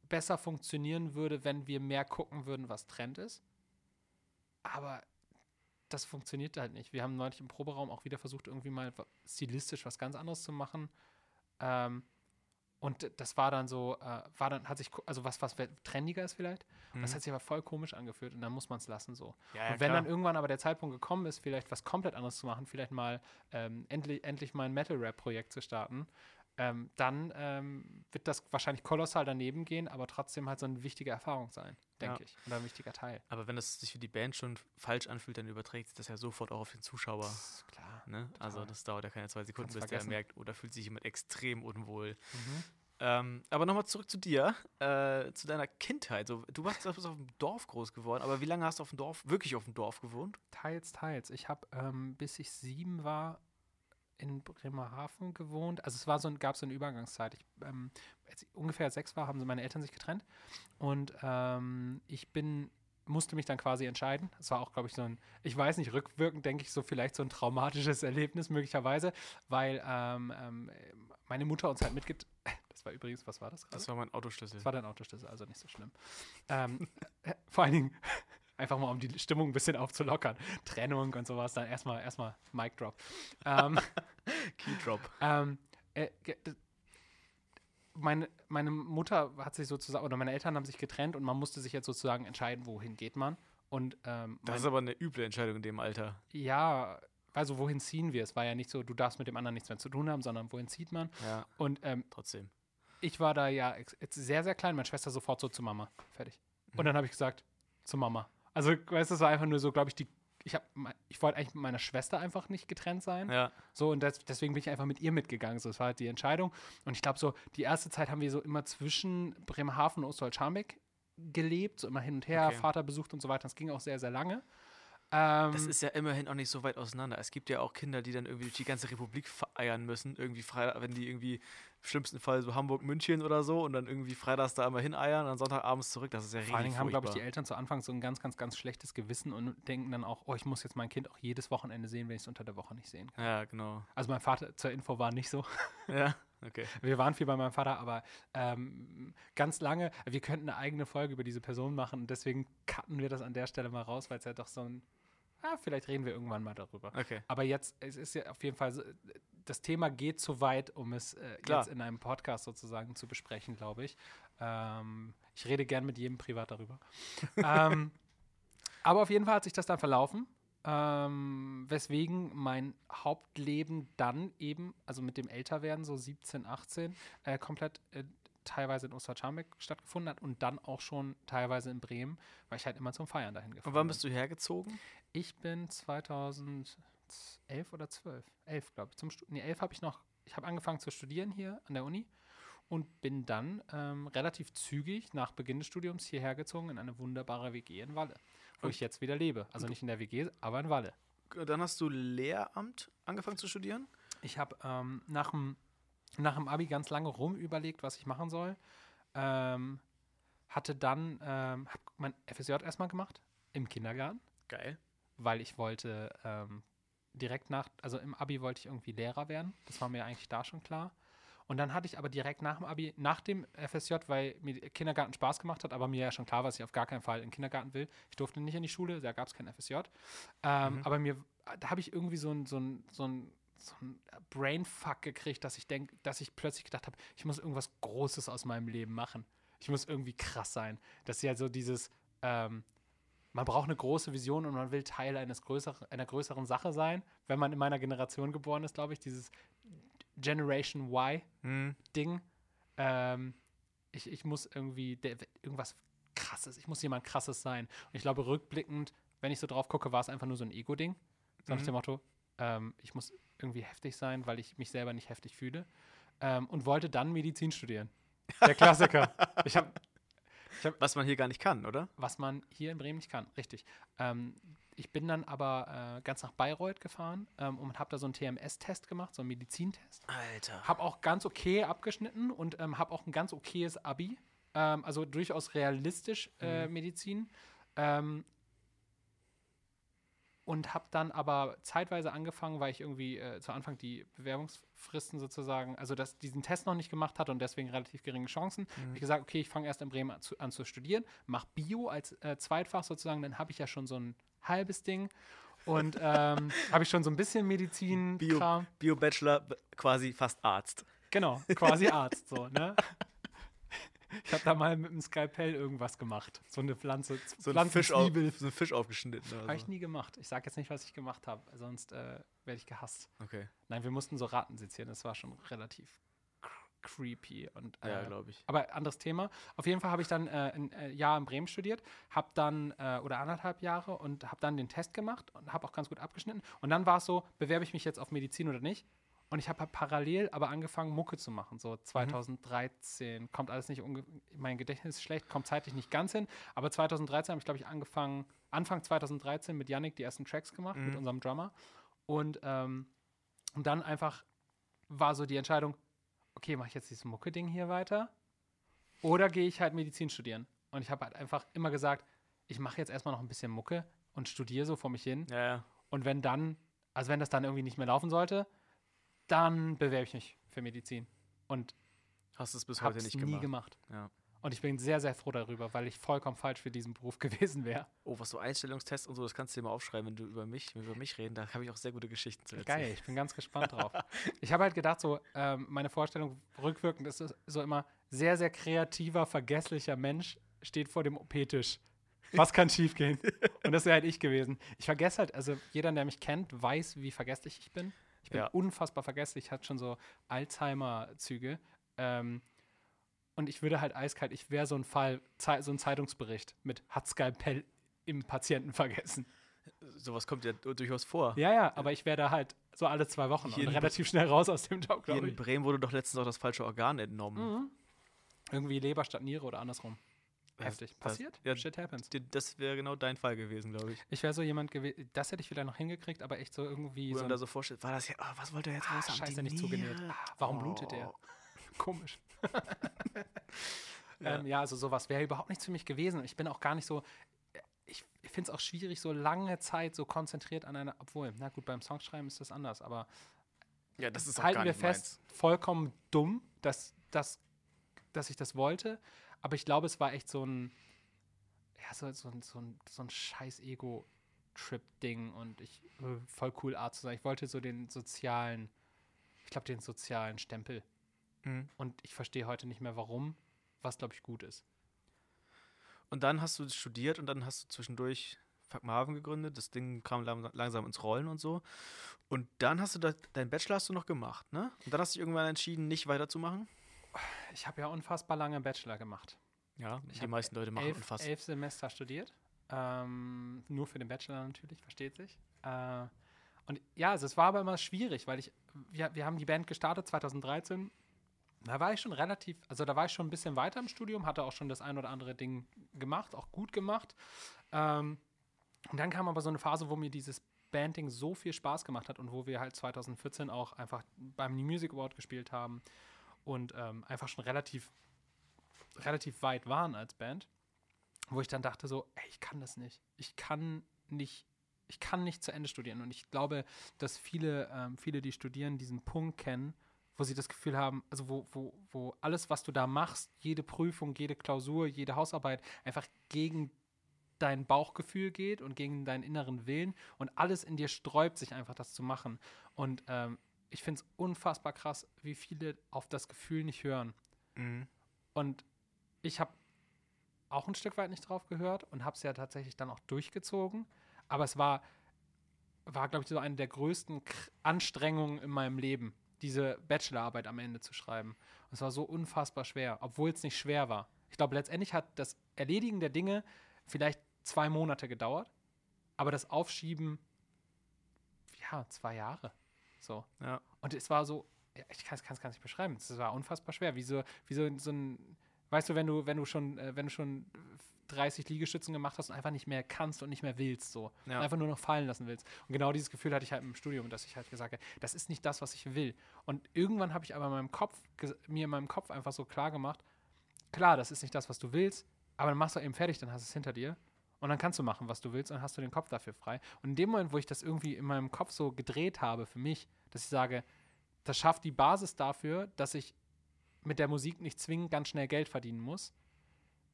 besser funktionieren würde, wenn wir mehr gucken würden, was Trend ist. Aber das funktioniert halt nicht. Wir haben neulich im Proberaum auch wieder versucht, irgendwie mal stilistisch was ganz anderes zu machen. Ähm, und das war dann so, äh, war dann, hat sich, also was, was trendiger ist vielleicht, das hat sich aber voll komisch angefühlt und dann muss man es lassen so. Mhm. Ja, ja, und wenn klar. dann irgendwann aber der Zeitpunkt gekommen ist, vielleicht was komplett anderes zu machen, vielleicht mal ähm, endlich, endlich mal ein Metal-Rap-Projekt zu starten, ähm, dann ähm, wird das wahrscheinlich kolossal daneben gehen, aber trotzdem halt so eine wichtige Erfahrung sein, denke Ja. ich. Oder ein wichtiger Teil. Aber wenn es sich für die Band schon falsch anfühlt, dann überträgt sich das ja sofort auch auf den Zuschauer. Das ist klar. Ne? Also das dauert ja keine zwei Sekunden, Kannst bis der vergessen. merkt, oder fühlt sich jemand extrem unwohl. Mhm. Ähm, aber nochmal zurück zu dir, äh, zu deiner Kindheit. So, du warst, auf dem Dorf groß geworden, aber wie lange hast du auf dem Dorf, wirklich auf dem Dorf gewohnt? Teils, teils. Ich habe, ähm, bis ich sieben war, in Bremerhaven gewohnt. Also es war so ein, gab so eine Übergangszeit. Ich, ähm, als ich ungefähr sechs war, haben meine Eltern sich getrennt. Und ähm, ich bin, musste mich dann quasi entscheiden. Es war auch, glaube ich, so ein, ich weiß nicht, rückwirkend denke ich so vielleicht so ein traumatisches *laughs* Erlebnis möglicherweise, weil ähm, ähm, meine Mutter uns halt mitget... *laughs* Das war übrigens, was war das gerade? Das war mein Autoschlüssel. Das war dein Autoschlüssel, also nicht so schlimm. ähm, äh, *laughs* vor allen Dingen, einfach mal um die Stimmung ein bisschen aufzulockern. Trennung und sowas, dann erstmal erstmal Mic Drop. Ähm, *laughs* Keydrop. ähm, äh, meine, meine Mutter hat sich sozusagen, oder meine Eltern haben sich getrennt und man musste sich jetzt sozusagen entscheiden, wohin geht man. Und ähm, Das ist aber eine üble Entscheidung in dem Alter. ja, also wohin ziehen wir? Es war ja nicht so, du darfst mit dem anderen nichts mehr zu tun haben, sondern wohin zieht man? Ja, Und ähm, trotzdem. ich war da ja sehr, sehr klein, meine Schwester sofort so zu Mama. Fertig. Und dann habe ich gesagt, zu Mama. Also, weißt du, es war einfach nur so, glaube ich, die. Ich, hab, ich wollte eigentlich mit meiner Schwester einfach nicht getrennt sein. Ja, So, und das, deswegen bin ich einfach mit ihr mitgegangen. So, das war halt die Entscheidung. Und ich glaube, so, die erste Zeit haben wir so immer zwischen Bremerhaven und Ostwald-Scharmbeck gelebt, so immer hin und her, Okay. Vater besucht und so weiter. Das ging auch sehr, sehr lange. Ähm, das ist ja immerhin auch nicht so weit auseinander. Es gibt ja auch Kinder, die dann irgendwie durch die ganze Republik vereiern müssen. Irgendwie Freitag, wenn die irgendwie im schlimmsten Fall so Hamburg, München oder so und dann irgendwie freitags da einmal hineiern und dann Sonntagabends zurück. Das ist ja richtig Vor allen Dingen haben, glaube ich, die. Eltern zu Anfang so ein ganz, ganz, ganz schlechtes Gewissen und denken dann auch, oh, ich muss jetzt mein Kind auch jedes Wochenende sehen, wenn ich es unter der Woche nicht sehen kann. Ja, genau. Also mein Vater zur Info war nicht so. *laughs* Ja, okay. Wir waren viel bei meinem Vater, aber ähm, ganz lange, wir könnten eine eigene Folge über diese Person machen und deswegen cutten wir das an der Stelle mal raus, weil es ja doch so ein, ah, vielleicht reden wir irgendwann mal darüber. Okay. Aber jetzt, es ist ja auf jeden Fall, so, das Thema geht zu weit, um es äh, jetzt in einem Podcast sozusagen zu besprechen, glaube ich. Ähm, ich rede gern mit jedem privat darüber. *laughs* ähm, aber auf jeden Fall hat sich das dann verlaufen. Ähm, weswegen mein Hauptleben dann eben, also mit dem Älterwerden, so 17, 18, äh, komplett äh, teilweise in Ostercharmbeck stattgefunden hat und dann auch schon teilweise in Bremen, weil ich halt immer zum Feiern dahin gefahren Und wann bin. bist du hergezogen? Ich bin 2011 oder 12, 11 glaube ich. Zum Stu nee, 11 habe ich noch, ich habe angefangen zu studieren hier an der Uni und bin dann ähm, relativ zügig nach Beginn des Studiums hierher gezogen in eine wunderbare WG in Walle, wo Und- ich jetzt wieder lebe. Also nicht in der WG, aber in Walle. Dann hast du Lehramt angefangen zu studieren? Ich habe ähm, nach dem nach dem Abi ganz lange rum überlegt, was ich machen soll. Ähm, hatte dann ähm, hab mein FSJ erstmal gemacht im Kindergarten. Geil. weil ich wollte ähm, direkt nach, also im Abi wollte ich irgendwie Lehrer werden. Das war mir eigentlich da schon klar. Und dann hatte ich aber direkt nach dem Abi, nach dem FSJ, weil mir Kindergarten Spaß gemacht hat, aber mir ja schon klar war, dass ich auf gar keinen Fall in den Kindergarten will. Ich durfte nicht in die Schule, da gab es kein FSJ. Ähm, Mhm. Aber mir, da habe ich irgendwie so ein, so ein, so ein, so ein Brainfuck gekriegt, dass ich denke, dass ich plötzlich gedacht habe, ich muss irgendwas Großes aus meinem Leben machen. Ich muss irgendwie krass sein. Das ist ja so dieses, ähm, man braucht eine große Vision und man will Teil eines größeren, einer größeren Sache sein. Wenn man in meiner Generation geboren ist, glaube ich, dieses Generation Y-Ding. Hm. Ähm, ich, ich muss irgendwie der, irgendwas krasses, ich muss jemand krasses sein. Und ich glaube, rückblickend, wenn ich so drauf gucke, war es einfach nur so ein Ego-Ding. So nach Mhm. dem Motto, ähm, ich muss irgendwie heftig sein, weil ich mich selber nicht heftig fühle. Ähm, und wollte dann Medizin studieren. *laughs* Der Klassiker. ich habe Was man hier gar nicht kann, oder? was man hier in Bremen nicht kann, richtig. Ähm, ich bin dann aber äh, ganz nach Bayreuth gefahren ähm, und habe da so einen TMS-Test gemacht, so einen Medizintest. Alter. Habe auch ganz okay abgeschnitten und ähm, habe auch ein ganz okayes Abi. Ähm, also durchaus realistisch äh, Medizin. Und habe dann aber zeitweise angefangen, weil ich irgendwie äh, zu Anfang die Bewerbungsfristen sozusagen, also dass diesen Test noch nicht gemacht hatte und deswegen relativ geringe Chancen, habe ich gesagt, okay, ich fange erst in Bremen an zu, an zu studieren, mache Bio als äh, Zweitfach sozusagen, dann habe ich ja schon so ein halbes Ding und *laughs* ähm, habe ich schon so ein bisschen Medizin Bio- Kram. Bio-Bachelor, b- quasi fast Arzt. Genau, quasi Arzt so, ne? *laughs* Ich habe da mal mit dem Skalpell irgendwas gemacht. So eine Pflanze, So ein, Fisch auf, so Fisch aufgeschnitten. Habe ich so. nie gemacht. Ich sage jetzt nicht, was ich gemacht habe, sonst äh, werde ich gehasst. Okay. Nein, wir mussten so Ratten sezieren. Das war schon relativ cr- creepy. Und, Ja, äh, glaube ich. aber anderes Thema. Auf jeden Fall habe ich dann äh, ein äh, Jahr in Bremen studiert, habe dann, äh, oder anderthalb Jahre und habe dann den Test gemacht und habe auch ganz gut abgeschnitten. Und dann war es so, bewerbe ich mich jetzt auf Medizin oder nicht? Und ich habe halt parallel aber angefangen, Mucke zu machen. So 2013 kommt alles nicht, mein Gedächtnis ist schlecht, kommt zeitlich nicht ganz hin. Aber 2013 habe ich, glaube ich, angefangen, Anfang 2013 mit Yannick die ersten Tracks gemacht, mit Mhm. unserem Drummer. Und, ähm, und dann einfach war so die Entscheidung, okay, mache ich jetzt dieses Mucke-Ding hier weiter? Oder gehe ich halt Medizin studieren? Und ich habe halt einfach immer gesagt, ich mache jetzt erstmal noch ein bisschen Mucke und studiere so vor mich hin. Ja, ja. Und wenn dann, also wenn das dann irgendwie nicht mehr laufen sollte, dann bewerbe ich mich für Medizin. Und Hast es bis heute nicht nie gemacht. gemacht. Ja. Und ich bin sehr, sehr froh darüber, weil ich vollkommen falsch für diesen Beruf *laughs* gewesen wäre. Oh, was so Einstellungstests und so, das kannst du dir mal aufschreiben, wenn du über mich, über mich reden. Da habe ich auch sehr gute Geschichten zu erzählen. Geil, ich bin ganz gespannt drauf. *laughs* Ich habe halt gedacht, so, ähm, meine Vorstellung rückwirkend ist so immer, sehr, sehr kreativer, vergesslicher Mensch steht vor dem OP-Tisch. Was kann schiefgehen? *laughs* Und das wäre halt ich gewesen. Ich vergesse halt, also jeder, der mich kennt, weiß, wie vergesslich ich bin. Ich bin Ja. unfassbar vergesslich, ich hatte schon so Alzheimer-Züge. Ähm, und ich würde halt eiskalt, ich wäre so ein Fall, so ein Zeitungsbericht mit hat Skalpell im Patienten vergessen. Sowas kommt ja du- durchaus vor. Ja, ja, aber ich wäre da halt so alle zwei Wochen Hier und in relativ schnell raus aus dem Job, Hier glaube in ich. Bremen wurde doch letztens auch das falsche Organ entnommen. Mhm. Irgendwie Leber statt Niere oder andersrum. Das- Heftig. das- Passiert? ja, Shit happens. Das wäre genau dein Fall gewesen, glaube ich. Ich wäre so jemand gewesen, das hätte ich wieder noch hingekriegt, aber echt so irgendwie Wo so. da so vorstellt, war das ja, ah, was wollte er jetzt Ah, raus scheiße, nicht zugenäht. Ah, warum blutet er? Oh. *laughs* Komisch. *laughs* Ja. Ähm, ja, also sowas wäre überhaupt nichts für mich gewesen. Ich bin auch gar nicht so. Ich, ich finde es auch schwierig, so lange Zeit so konzentriert an einer. Obwohl, na gut, beim Songschreiben ist das anders, aber Ja, das ist halten wir fest, vollkommen dumm, dass, dass, dass ich das wollte. Aber ich glaube, es war echt so ein, ja, so, so, so ein, so ein scheiß Ego-Trip-Ding und ich, voll cool Art zu sein. Ich wollte so den sozialen, ich glaube, den sozialen Stempel. Mhm. Und ich verstehe heute nicht mehr, warum, was, glaube ich, gut ist. Und dann hast du studiert und dann hast du zwischendurch Fuck Marvin gegründet. Das Ding kam lang, langsam ins Rollen und so. Und dann hast du da, deinen Bachelor hast du noch gemacht, ne? Und dann hast du dich irgendwann entschieden, nicht weiterzumachen. Ich habe ja unfassbar lange Bachelor gemacht. Ja, Ich die meisten Leute machen elf, unfassbar. elf Semester studiert. Ähm, nur für den Bachelor natürlich, versteht sich. Äh, und ja, also es war aber immer schwierig, weil ich, wir, wir haben die Band gestartet 2013. Da war ich schon relativ, also da war ich schon ein bisschen weiter im Studium, hatte auch schon das ein oder andere Ding gemacht, auch gut gemacht. Ähm, und dann kam aber so eine Phase, wo mir dieses Banding so viel Spaß gemacht hat und wo wir halt 2014 auch einfach beim New Music Award gespielt haben und ähm, einfach schon relativ, relativ weit waren als Band, wo ich dann dachte so, ey, ich kann das nicht. Ich kann nicht, ich kann nicht zu Ende studieren. Und ich glaube, dass viele, ähm, viele, die studieren, diesen Punkt kennen, wo sie das Gefühl haben, also wo, wo, wo alles, was du da machst, jede Prüfung, jede Klausur, jede Hausarbeit, einfach gegen dein Bauchgefühl geht und gegen deinen inneren Willen und alles in dir sträubt sich einfach, das zu machen. Und ähm, ich finde es unfassbar krass, wie viele auf das Gefühl nicht hören. Mhm. Und ich habe auch ein Stück weit nicht drauf gehört und habe es ja tatsächlich dann auch durchgezogen. Aber es war, war glaube ich, so eine der größten Anstrengungen in meinem Leben. diese Bachelorarbeit am Ende zu schreiben. Und es war so unfassbar schwer, obwohl es nicht schwer war. Ich glaube, letztendlich hat das Erledigen der Dinge vielleicht zwei Monate gedauert, aber das Aufschieben, ja, zwei Jahre. So. Ja. Und es war so, ich kann es gar nicht beschreiben. Es war unfassbar schwer. Wie so, wie so, so ein, weißt du, wenn du, wenn du schon, äh, wenn du schon 30 Liegestützen gemacht hast und einfach nicht mehr kannst und nicht mehr willst, so. Ja. Und einfach nur noch fallen lassen willst. Und genau dieses Gefühl hatte ich halt im Studium, dass ich halt gesagt habe, das ist nicht das, was ich will. Und irgendwann habe ich aber in meinem Kopf, mir in meinem Kopf einfach so klar gemacht, klar, das ist nicht das, was du willst, aber dann machst du eben fertig, dann hast du es hinter dir. Und dann kannst du machen, was du willst, und dann hast du den Kopf dafür frei. Und in dem Moment, wo ich das irgendwie in meinem Kopf so gedreht habe für mich, dass ich sage, das schafft die Basis dafür, dass ich mit der Musik nicht zwingend ganz schnell Geld verdienen muss.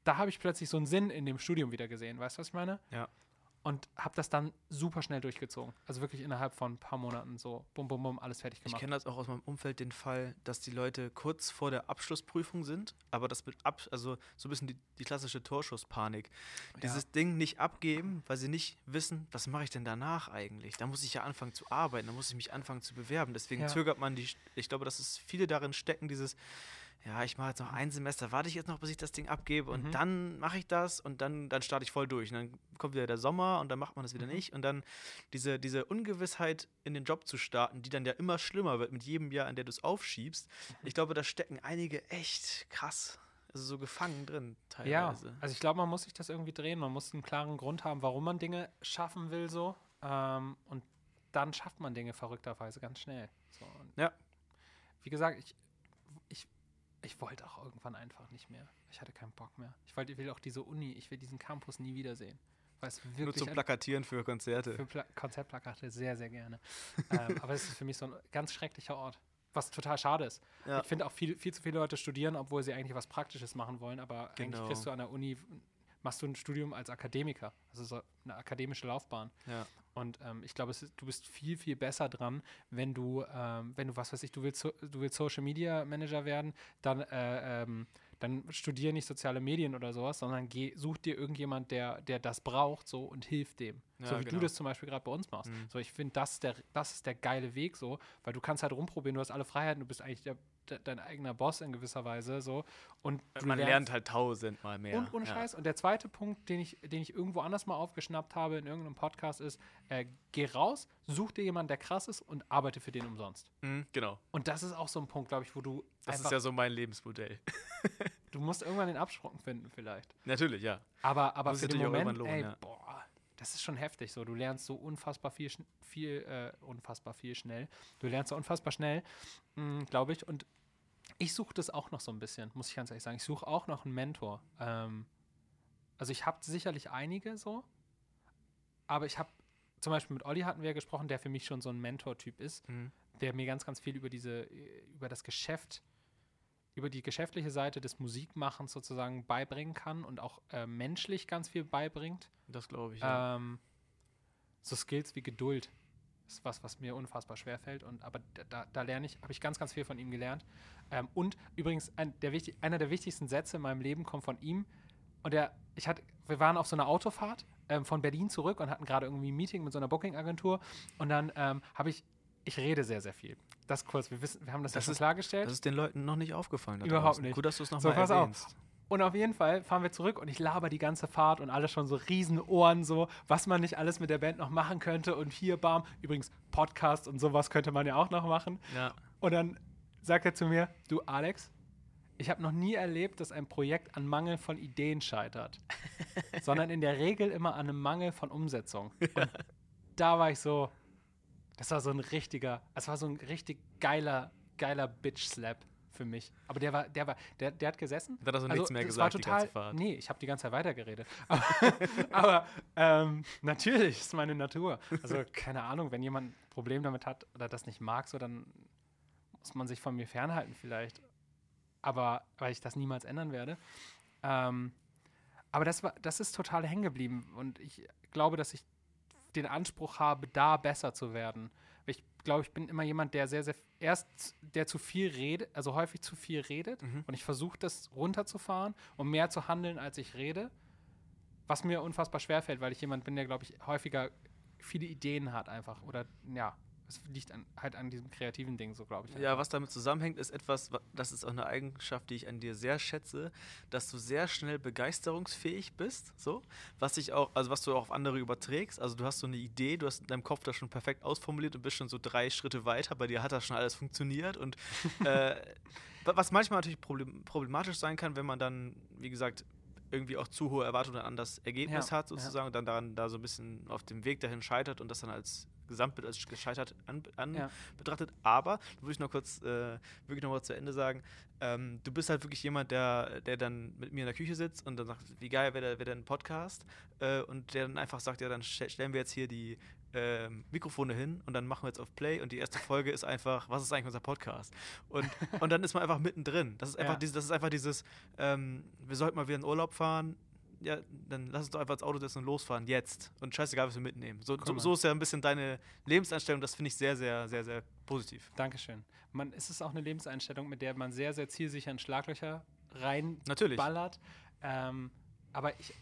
Da habe ich plötzlich so einen Sinn in dem Studium wieder gesehen. Weißt du, was ich meine? Ja. Und habe das dann super schnell durchgezogen. Also wirklich innerhalb von ein paar Monaten so bum, bum, bum, alles fertig Ich gemacht. kenne das auch aus meinem Umfeld, den Fall, dass die Leute kurz vor der Abschlussprüfung sind, aber das mit ab, also so ein bisschen die, die klassische Torschusspanik. Dieses Ding nicht abgeben, weil sie nicht wissen, was mache ich denn danach eigentlich? Da muss ich ja anfangen zu arbeiten, da muss ich mich anfangen zu bewerben. Deswegen Ja. zögert man die, ich glaube, dass es viele darin stecken, dieses, ja, ich mache jetzt noch ein Semester, warte ich jetzt noch, bis ich das Ding abgebe und Mhm. dann mache ich das und dann, dann starte ich voll durch. Und dann kommt wieder der Sommer und dann macht man das wieder Mhm. nicht. Und dann diese, diese Ungewissheit in den Job zu starten, die dann ja immer schlimmer wird mit jedem Jahr, in der du es aufschiebst. Mhm. Ich glaube, da stecken einige echt krass, also so gefangen drin Ja, teilweise. also ich glaube, man muss sich das irgendwie drehen. Man muss einen klaren Grund haben, warum man Dinge schaffen will, so. Ähm, und dann schafft man Dinge verrückterweise ganz schnell. So. Ja. Wie gesagt, ich, ich wollte auch irgendwann einfach nicht mehr. Ich hatte keinen Bock mehr. Ich wollte, ich will auch diese Uni, ich will diesen Campus nie wiedersehen. Nur zum Plakatieren für Konzerte. für Pla Konzertplakate sehr, sehr gerne. ähm, *laughs* aber es ist für mich so ein ganz schrecklicher Ort. Was total schade ist. Ja. Ich finde auch viel, viel zu viele Leute studieren, obwohl sie eigentlich was Praktisches machen wollen, aber eigentlich Genau. kriegst du an der Uni, machst du ein Studium als Akademiker, also so eine akademische Laufbahn. ja. Und ähm, ich glaube, ist, du bist viel, viel besser dran, wenn du, ähm, wenn du, was weiß ich, du willst, so, du willst Social Media Manager werden, dann, äh, ähm, dann studier nicht soziale Medien oder sowas, sondern geh, such dir irgendjemand, der, der das braucht so und hilf dem. Ja, so wie genau. du das zum Beispiel gerade bei uns machst. Mhm. So, ich finde, das, ist der- das ist der geile Weg so, weil du kannst halt rumprobieren, du hast alle Freiheiten, du bist eigentlich der, de, dein eigener Boss in gewisser Weise so. Und Man lernst- lernt halt tausendmal mehr. und ohne ja. Scheiß. Und der zweite Punkt, den ich, den ich irgendwo anders mal aufgeschnappt habe in irgendeinem Podcast, ist, äh, geh raus, such dir jemanden, der krass ist und arbeite für den umsonst. Mhm, genau. Und das ist auch so ein Punkt, glaube ich, wo du Das ist ja so mein Lebensmodell. du musst irgendwann den Absprung finden vielleicht. Natürlich, ja. Aber, aber für den Moment, lohnen, ey, ja. boah, das ist schon heftig so. Du lernst so unfassbar viel, viel äh, unfassbar viel schnell. Du lernst so unfassbar schnell, glaube ich. Und ich suche das auch noch so ein bisschen, muss ich ganz ehrlich sagen. Ich suche auch noch einen Mentor. Ähm, also ich habe sicherlich einige so, aber ich habe zum Beispiel mit Olli hatten wir ja gesprochen, der für mich schon so ein Mentor-Typ ist, Mhm. der mir ganz, ganz viel über diese, über das Geschäft, über die geschäftliche Seite des Musikmachens sozusagen beibringen kann und auch äh, menschlich ganz viel beibringt. Das glaube ich. Ja. Ähm, so Skills wie Geduld ist was, was mir unfassbar schwer fällt. Und aber da- da, lerne ich, habe ich ganz, ganz viel von ihm gelernt. Ähm, und übrigens, ein, der wichtig, einer der wichtigsten Sätze in meinem Leben kommt von ihm. Und der, ich hatte, wir waren auf so einer Autofahrt ähm, von Berlin zurück und hatten gerade irgendwie ein Meeting mit so einer Booking-Agentur. Und dann ähm, habe ich, ich rede sehr, sehr viel. Das kurz, wir wissen, wir haben das, Das ja ist- klargestellt. das ist den Leuten noch nicht aufgefallen. Überhaupt nicht. Gut, dass du es So, nochmal pass auf. erwähnst. Und auf jeden Fall fahren wir zurück und ich laber die ganze Fahrt und alle schon so riesen Ohren, so, was man nicht alles mit der Band noch machen könnte. Und hier, bam, übrigens Podcast und sowas könnte man ja auch noch machen. Ja. Und dann sagt er zu mir, du Alex, ich habe noch nie erlebt, dass ein Projekt an Mangel von Ideen scheitert, *laughs* sondern in der Regel immer an einem Mangel von Umsetzung. Und da war ich so, das war so ein richtiger, es war so ein richtig geiler, geiler Bitch-Slap für mich. Aber der war, der war, der, der hat gesessen. Da hat er so nichts mehr das gesagt war die total, ganze Fahrt. Nee, ich habe die ganze Zeit weitergeredet. Aber, *laughs* aber ähm, natürlich ist meine Natur. Also keine Ahnung, wenn jemand ein Problem damit hat oder das nicht mag, so dann muss man sich von mir fernhalten vielleicht. Aber weil ich das niemals ändern werde. Ähm, aber das war, das ist total hängen geblieben und ich glaube, dass ich den Anspruch habe, da besser zu werden. Ich glaube, ich bin immer jemand, der sehr, sehr erst, der zu viel redet, also häufig zu viel redet Mhm. und ich versuche das runterzufahren und mehr zu handeln, als ich rede. Was mir unfassbar schwer fällt, weil ich jemand bin, der, glaube ich, häufiger viele Ideen hat einfach oder ja, Das liegt an, halt an diesem kreativen Ding, so glaube ich. Ja, einfach. was damit zusammenhängt, ist etwas, wa- das ist auch eine Eigenschaft, die ich an dir sehr schätze, dass du sehr schnell begeisterungsfähig bist, so, was ich auch, also was du auch auf andere überträgst. Also du hast so eine Idee, du hast in deinem Kopf das schon perfekt ausformuliert und bist schon so drei Schritte weiter. Bei dir hat das schon alles funktioniert und *laughs* äh, wa- was manchmal natürlich problem, problematisch sein kann, wenn man dann, wie gesagt, irgendwie auch zu hohe Erwartungen an das Ergebnis Ja, hat, sozusagen, und dann daran da so ein bisschen auf dem Weg dahin scheitert und das dann als Gesamtbild als gescheitert an, an Ja. betrachtet. Aber, da würde ich noch kurz äh, wirklich noch mal zu Ende sagen, ähm, du bist halt wirklich jemand, der, der dann mit mir in der Küche sitzt und dann sagt, wie geil wäre wär denn ein Podcast äh, und der dann einfach sagt, ja, dann stell- stellen wir jetzt hier die ähm, Mikrofone hin und dann machen wir jetzt auf Play und die erste Folge ist einfach, was ist eigentlich unser Podcast? Und, *laughs* und dann ist man einfach mittendrin. Das ist einfach, Ja. dieses, das ist einfach dieses, ähm, wir sollten mal wieder in Urlaub fahren, ja, dann lass uns doch einfach ins Auto setzen und losfahren, jetzt. Und scheißegal, was wir mitnehmen. So, so, so ist ja ein bisschen deine Lebenseinstellung, das finde ich sehr, sehr, sehr, sehr positiv. Dankeschön. Man, es ist auch eine Lebenseinstellung, mit der man sehr, sehr zielsicher in Schlaglöcher Natürlich. reinballert. Ähm, aber ich,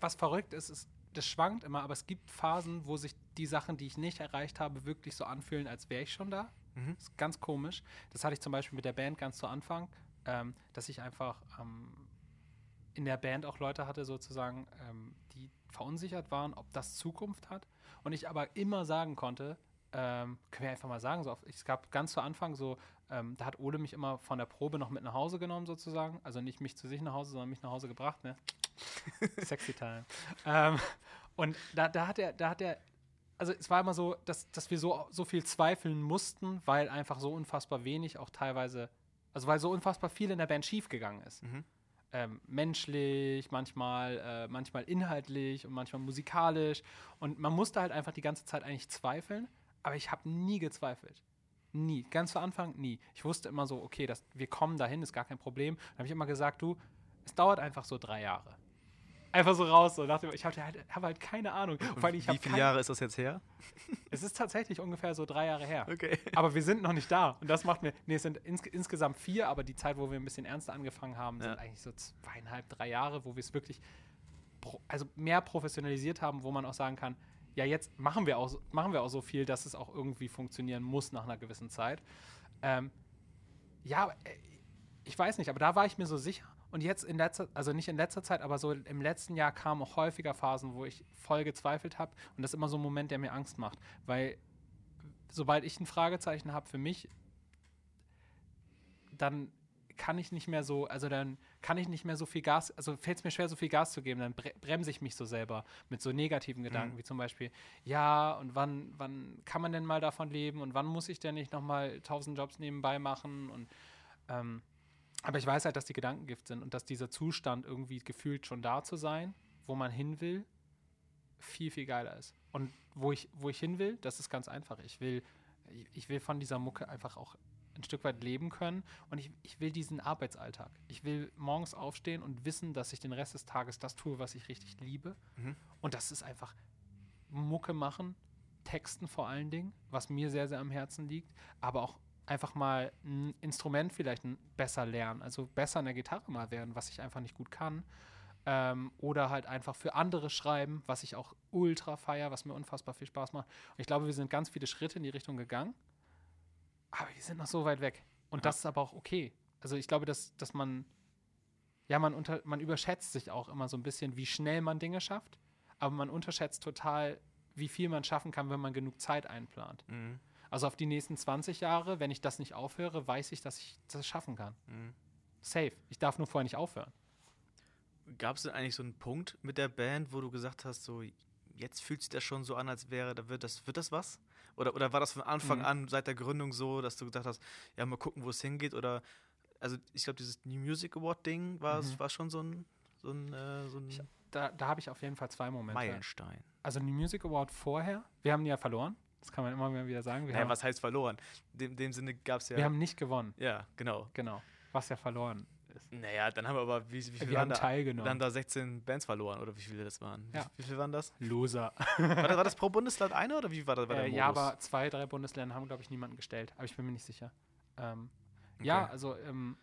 was verrückt ist, ist, das schwankt immer, aber es gibt Phasen, wo sich die Sachen, die ich nicht erreicht habe, wirklich so anfühlen, als wäre ich schon da. Mhm. Das ist ganz komisch. Das hatte ich zum Beispiel mit der Band ganz zu Anfang, ähm, dass ich einfach ähm, in der Band auch Leute hatte, sozusagen, ähm, die verunsichert waren, ob das Zukunft hat. Und ich aber immer sagen konnte, ähm, können wir einfach mal sagen, so auf, es gab ganz zu Anfang so, ähm, da hat Ole mich immer von der Probe noch mit nach Hause genommen, sozusagen. Also nicht mich zu sich nach Hause, sondern mich nach Hause gebracht, ne? *laughs* Sexy Time. ähm, und da, da hat er, da hat er, also es war immer so, dass, dass wir so, so viel zweifeln mussten, weil einfach so unfassbar wenig auch teilweise, also weil so unfassbar viel in der Band schiefgegangen ist. Mhm. Ähm, menschlich, manchmal, äh, manchmal inhaltlich und manchmal musikalisch. Und man musste halt einfach die ganze Zeit eigentlich zweifeln, aber ich habe nie gezweifelt. Nie. Ganz zu Anfang nie. Ich wusste immer so, okay, das, wir kommen dahin, ist gar kein Problem. Dann habe ich immer gesagt, du, es dauert einfach so drei Jahre. Einfach so raus. So, dachte, ich habe halt, hab halt keine Ahnung. Allem, Wie viele kein- Jahre ist das jetzt her? *laughs* Es ist tatsächlich ungefähr so drei Jahre her. Okay. Aber wir sind noch nicht da. Und das macht mir. Nee, es sind ins, insgesamt vier, aber die Zeit, wo wir ein bisschen ernster angefangen haben, sind Ja. eigentlich so zweieinhalb, drei Jahre, wo wir es wirklich also mehr professionalisiert haben, wo man auch sagen kann, ja, jetzt machen wir auch, so- machen wir auch so viel, dass es auch irgendwie funktionieren muss nach einer gewissen Zeit. Ähm, ja, äh, ich weiß nicht, aber da war ich mir so sicher. Und jetzt in letzter, also nicht in letzter Zeit, aber so im letzten Jahr kamen auch häufiger Phasen, wo ich voll gezweifelt habe. Und das ist immer so ein Moment, der mir Angst macht. Weil sobald ich ein Fragezeichen habe für mich, dann kann ich nicht mehr so, also dann kann ich nicht mehr so viel Gas, also fällt es mir schwer, so viel Gas zu geben, dann bre bremse ich mich so selber mit so negativen Gedanken, Mhm. wie zum Beispiel, ja, und wann, wann kann man denn mal davon leben und wann muss ich denn nicht nochmal tausend Jobs nebenbei machen und ähm, aber ich weiß halt, dass die Gedanken Gift sind und dass dieser Zustand irgendwie gefühlt schon da zu sein, wo man hin will, viel, viel geiler ist. Und wo ich, wo ich hin will, das ist ganz einfach. Ich will, ich will von dieser Mucke einfach auch ein Stück weit leben können und ich, ich will diesen Arbeitsalltag. Ich will morgens aufstehen und wissen, dass ich den Rest des Tages das tue, was ich richtig liebe. Mhm. Und das ist einfach Mucke machen, Texten vor allen Dingen, was mir sehr, sehr am Herzen liegt, aber auch einfach mal ein Instrument vielleicht besser lernen, also besser in der Gitarre mal werden, was ich einfach nicht gut kann. Ähm, oder halt einfach für andere schreiben, was ich auch ultra feier, was mir unfassbar viel Spaß macht. Und ich glaube, wir sind ganz viele Schritte in die Richtung gegangen, aber wir sind noch so weit weg. Und Ja. das ist aber auch okay. Also ich glaube, dass, dass man, ja, man, unter, man überschätzt sich auch immer so ein bisschen, wie schnell man Dinge schafft, aber man unterschätzt total, wie viel man schaffen kann, wenn man genug Zeit einplant. Mhm. Also auf die nächsten 20 Jahre, wenn ich das nicht aufhöre, weiß ich, dass ich das schaffen kann. Mhm. Safe. Ich darf nur vorher nicht aufhören. Gab es denn eigentlich so einen Punkt mit der Band, wo du gesagt hast, so jetzt fühlt sich das schon so an, als wäre, da wird das, wird das was? Oder, oder war das von Anfang Mhm. an, seit der Gründung so, dass du gedacht hast, ja, mal gucken, wo es hingeht? Oder, also ich glaube, dieses New Music Award-Ding war, Mhm. war schon so ein, so ein, äh, so ein Ich- Da, da habe ich auf jeden Fall zwei Momente. Meilenstein. Also den Music Award vorher, wir haben ja verloren. Das kann man immer wieder sagen. Wir, Naja, was heißt verloren? In dem, dem Sinne gab es ja. wir haben nicht gewonnen. ja, genau. Genau. Was ja verloren ist. Naja, dann haben wir aber, wie, wie viele Wir haben da? teilgenommen. Dann da 16 Bands verloren, oder wie viele das waren? Ja. Wie, viele waren das? Loser. War das, war das pro Bundesland eine oder wie war das? War der Äh, ja, Modus? aber zwei, drei Bundesländer haben, glaube ich, niemanden gestellt. Aber ich bin mir nicht sicher. Ähm, Ja, Okay. also, ähm,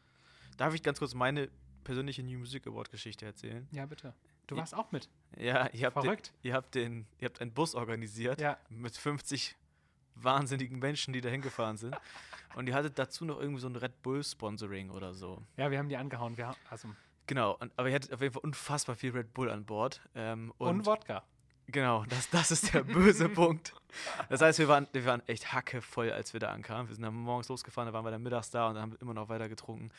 Darf ich ganz kurz meine persönliche New Music Award Geschichte erzählen? ja, bitte. Du warst auch mit. Ja, ihr habt, den, ihr habt den, ihr habt einen Bus organisiert Ja. mit 50 wahnsinnigen Menschen, die da hingefahren sind. Und die hatte dazu noch irgendwie so ein Red Bull-Sponsoring oder so. Ja, wir haben die angehauen. Wir haben, also, Genau, und, aber ihr hattet auf jeden Fall unfassbar viel Red Bull an Bord. Ähm, und, und Wodka. Genau, das, das ist der böse *laughs* Punkt. Das heißt, wir waren, wir waren echt hackevoll, als wir da ankamen. Wir sind dann morgens losgefahren, da waren wir dann mittags da und dann haben wir immer noch weiter getrunken.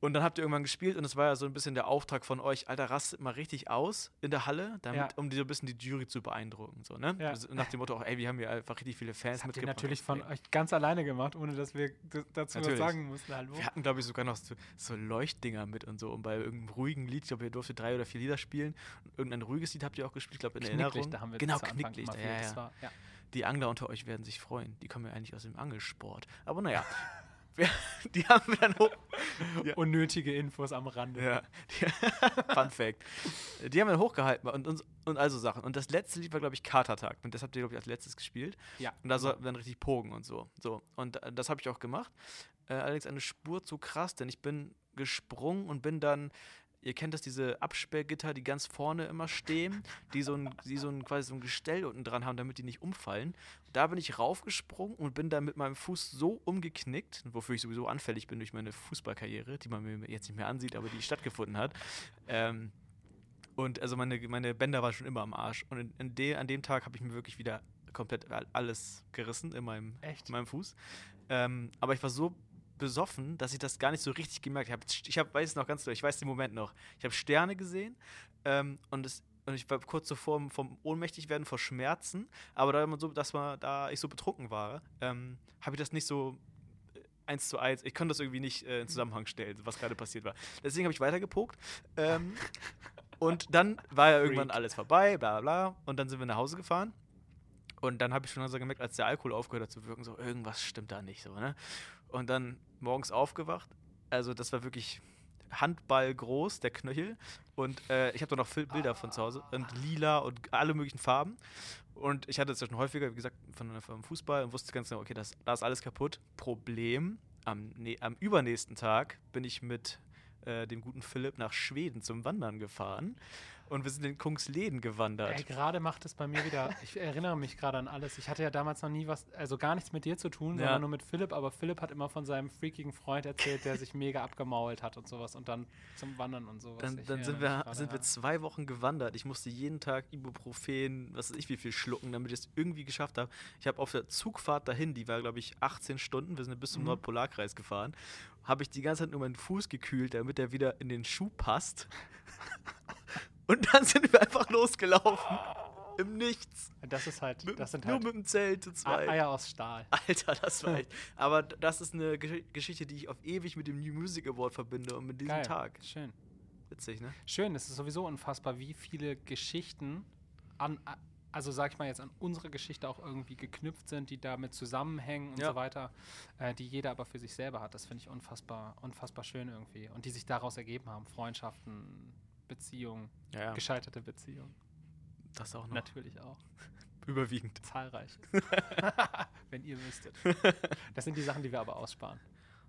Und dann habt ihr irgendwann gespielt und es war ja so ein bisschen der Auftrag von euch, Alter, rastet mal richtig aus in der Halle, damit, Ja. um die so ein bisschen die Jury zu beeindrucken. So, ne? Ja. Also nach dem Motto auch, ey, wir haben hier einfach richtig viele Fans Das habt ihr mitgebracht. natürlich von Ey, euch ganz alleine gemacht, ohne dass wir dazu was Natürlich. sagen mussten. Hallo. Wir hatten, glaube ich, sogar noch so, so Leuchtdinger mit und so. Und bei irgendeinem ruhigen Lied, ich glaube, ihr durftet drei oder vier Lieder spielen. Und irgendein ruhiges Lied habt ihr auch gespielt, ich glaube, in Erinnerung. Knicklichter haben wir genau, Knicklichter, ja, Das ja. war, ja. Die Angler unter euch werden sich freuen. Die kommen ja eigentlich aus dem Angelsport. Aber naja, *laughs* *laughs* die haben wir dann hoch. Ja. Unnötige Infos am Rande. Ja, die, *laughs* Fun Fact. Die haben wir dann hochgehalten und, und, und also Sachen. Und das letzte Lied war, glaube ich, Katertag. Und das habt ihr, glaube ich, als letztes gespielt. Ja. Und da sollten wir dann richtig pogen und so. so. Und äh, das habe ich auch gemacht. Äh, allerdings eine Spur zu krass, denn ich bin gesprungen und bin dann. Ihr kennt das, diese Absperrgitter, die ganz vorne immer stehen, die so ein, die so ein quasi so ein Gestell unten dran haben, damit die nicht umfallen. Da bin ich raufgesprungen und bin dann mit meinem Fuß so umgeknickt, wofür ich sowieso anfällig bin durch meine Fußballkarriere, die man mir jetzt nicht mehr ansieht, aber die stattgefunden hat. Ähm, und also meine, meine Bänder waren schon immer am Arsch. Und in, in de, an dem Tag habe ich mir wirklich wieder komplett all- alles gerissen in meinem, in meinem Fuß. Ähm, aber ich war so besoffen, dass ich das gar nicht so richtig gemerkt habe. Ich hab, weiß es noch ganz doll, ich weiß den Moment noch. Ich habe Sterne gesehen ähm, und, es, und ich war kurz so vorm, vom ohnmächtig werden vor Schmerzen. Aber da, man so, dass man, da ich so betrunken war, ähm, habe ich das nicht so äh, eins zu eins, ich konnte das irgendwie nicht äh, in Zusammenhang stellen, was gerade passiert war. Deswegen habe ich weitergepokt. Ähm, *laughs* und dann war ja irgendwann alles vorbei, bla bla bla. Und dann sind wir nach Hause gefahren. Und dann habe ich schon so gemerkt, als der Alkohol aufgehört hat zu wirken, so irgendwas stimmt da nicht so, ne? Und dann morgens aufgewacht. Also das war wirklich Handball groß, der Knöchel. Und äh, ich habe da noch Bilder von zu Hause. Und lila und alle möglichen Farben. Und ich hatte es ja schon häufiger, wie gesagt, von, vom Fußball und wusste ganz genau, okay, das, da ist alles kaputt. Problem, am, ne, am übernächsten Tag bin ich mit äh, dem guten Philipp nach Schweden zum Wandern gefahren. Und wir sind in Kungsleden gewandert. Ey, gerade macht es bei mir wieder, ich erinnere mich gerade an alles. Ich hatte ja damals noch nie was, also gar nichts mit dir zu tun, Ja. sondern nur mit Philipp, aber Philipp hat immer von seinem freakigen Freund erzählt, der sich mega abgemault hat und sowas und dann zum Wandern und sowas. Dann, dann sind, wir, gerade, sind wir zwei Wochen gewandert. Ich musste jeden Tag Ibuprofen, was weiß ich, wie viel schlucken, damit ich es irgendwie geschafft habe. Ich habe auf der Zugfahrt dahin, die war, glaube ich, 18 Stunden, wir sind bis zum Mhm. Nordpolarkreis gefahren, habe ich die ganze Zeit nur meinen Fuß gekühlt, damit er wieder in den Schuh passt. *laughs* Und dann sind wir einfach losgelaufen. Im Nichts. Das ist halt, das sind nur halt mit dem Zelt zu zweit. Eier aus Stahl. Alter, das war *laughs* echt. Aber das ist eine Gesch Geschichte, die ich auf ewig mit dem New Music Award verbinde und mit diesem Geil. Tag. Schön. Witzig, ne? Schön, es ist sowieso unfassbar, wie viele Geschichten an, also sag ich mal jetzt an unsere Geschichte auch irgendwie geknüpft sind, die damit zusammenhängen und Ja. so weiter, äh, die jeder aber für sich selber hat. Das finde ich unfassbar, unfassbar schön irgendwie. Und die sich daraus ergeben haben. Freundschaften, Beziehungen, Ja, ja. gescheiterte Beziehungen. Das auch noch. Natürlich auch. *laughs* Überwiegend. Zahlreich. *laughs* Wenn ihr wüsstet. *laughs* Das sind die Sachen, die wir aber aussparen.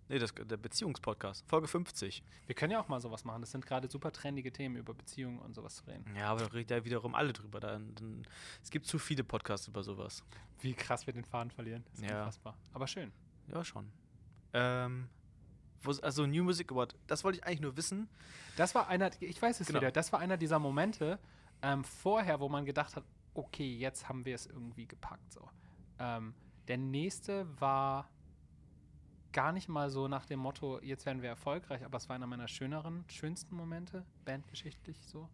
Nee, das, der Beziehungspodcast. Folge 50. Wir können ja auch mal sowas machen. Das sind gerade super trendige Themen, über Beziehungen und sowas zu reden. Ja, aber da reden ja wiederum alle drüber. Dann, dann, es gibt zu viele Podcasts über sowas. Wie krass wir den Faden verlieren. Das ist Ja. unfassbar. Aber schön. Ja, schon. Ähm, also New Music Award, das wollte ich eigentlich nur wissen. Das war einer, ich weiß es Genau. wieder, das war einer dieser Momente ähm, vorher, wo man gedacht hat, okay, jetzt haben wir es irgendwie gepackt. So. Ähm, der nächste war gar nicht mal so nach dem Motto, jetzt werden wir erfolgreich, aber es war einer meiner schöneren, schönsten Momente, bandgeschichtlich so,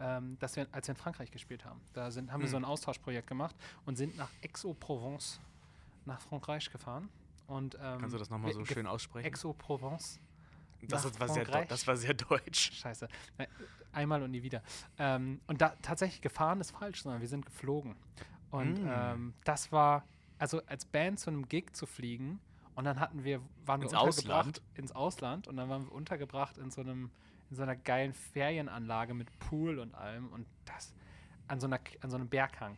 ähm, dass wir, als wir in Frankreich gespielt haben. Da sind, haben wir Mhm. so ein Austauschprojekt gemacht und sind nach Aix-en-Provence nach Frankreich gefahren. Und, ähm, Kannst du das nochmal so schön aussprechen? Aix-en-Provence. Das, war sehr, das war sehr deutsch. *laughs* Scheiße. Nein, Einmal und nie wieder. Ähm, und da tatsächlich gefahren ist falsch, sondern wir sind geflogen. Und Mm. ähm, das war, also als Band zu einem Gig zu fliegen und dann hatten wir, waren Ins wir untergebracht Ausland? ins Ausland und dann waren wir untergebracht in so einem, in so einer geilen Ferienanlage mit Pool und allem und das an so einer, an so einem Berghang.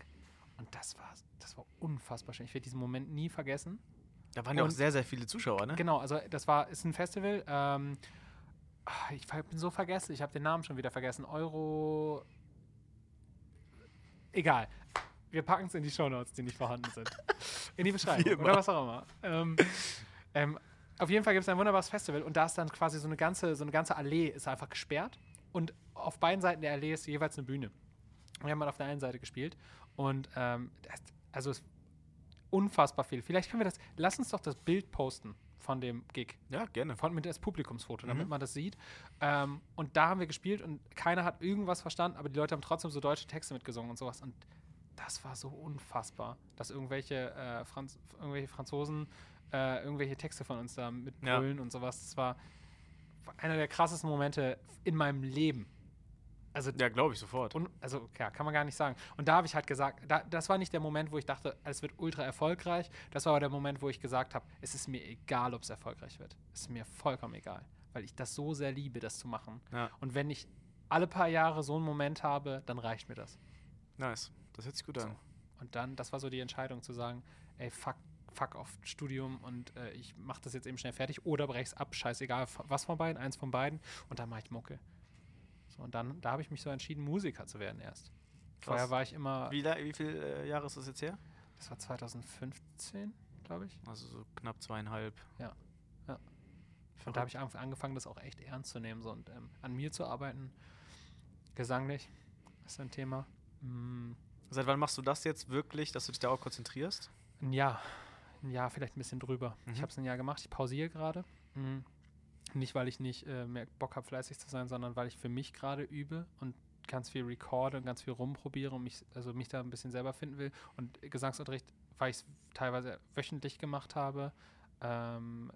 Und das war, das war unfassbar schön. Ich werde diesen Moment nie vergessen. Da waren ja auch sehr, sehr viele Zuschauer, ne? Genau, also das war, ist ein Festival. Ähm, ah, ich bin so vergessen, ich habe den Namen schon wieder vergessen. Euro. Egal. wir packen es in die Shownotes, die nicht vorhanden sind. In die Beschreibung oder was auch immer. Ähm, ähm, auf jeden Fall gibt es ein wunderbares Festival und da ist dann quasi so eine ganze, so eine ganze Allee ist einfach gesperrt und auf beiden Seiten der Allee ist jeweils eine Bühne. Wir haben mal auf der einen Seite gespielt und ähm, das, also es unfassbar viel. Vielleicht können wir das, lass uns doch das Bild posten von dem Gig Ja, gerne. von mit das Publikumsfoto, damit Mhm. man das sieht. Ähm, und da haben wir gespielt und keiner hat irgendwas verstanden, aber die Leute haben trotzdem so deutsche Texte mitgesungen und sowas. Und das war so unfassbar, dass irgendwelche, äh, Franz irgendwelche Franzosen äh, irgendwelche Texte von uns da mitbrüllen und sowas. Das war einer der krassesten Momente in meinem Leben. Also Ja, glaube ich sofort. und, also, ja, kann man gar nicht sagen. Und da habe ich halt gesagt, da, das war nicht der Moment, wo ich dachte, es wird ultra erfolgreich. Das war aber der Moment, wo ich gesagt habe, es ist mir egal, ob es erfolgreich wird. Es ist mir vollkommen egal, weil ich das so sehr liebe, das zu machen. Ja. Und wenn ich alle paar Jahre so einen Moment habe, dann reicht mir das. Nice. Das hört sich gut an. Und dann, das war so die Entscheidung zu sagen, ey, fuck, fuck auf Studium und äh, ich mache das jetzt eben schnell fertig oder brech's ab, scheißegal, was von beiden, eins von beiden und dann mache ich Mucke. Und dann, da habe ich mich so entschieden, Musiker zu werden erst. Vorher war ich immer, Wie, wie viele äh, Jahre ist das jetzt her? das war 2015, glaube ich. Also so knapp zweieinhalb. Und da habe ich angefangen, das auch echt ernst zu nehmen so, und ähm, an mir zu arbeiten. Gesanglich ist ein Thema. Mm, Seit wann machst du das jetzt wirklich, dass du dich darauf konzentrierst? Ein Jahr. Ein Jahr, vielleicht ein bisschen drüber. Ich Mhm. habe es ein Jahr gemacht. Ich pausiere gerade. Mhm. Nicht, weil ich nicht äh, mehr Bock habe, fleißig zu sein, sondern weil ich für mich gerade übe und ganz viel recorde und ganz viel rumprobiere und mich, also mich da ein bisschen selber finden will. Und Gesangsunterricht, weil ich es teilweise wöchentlich gemacht habe, ähm,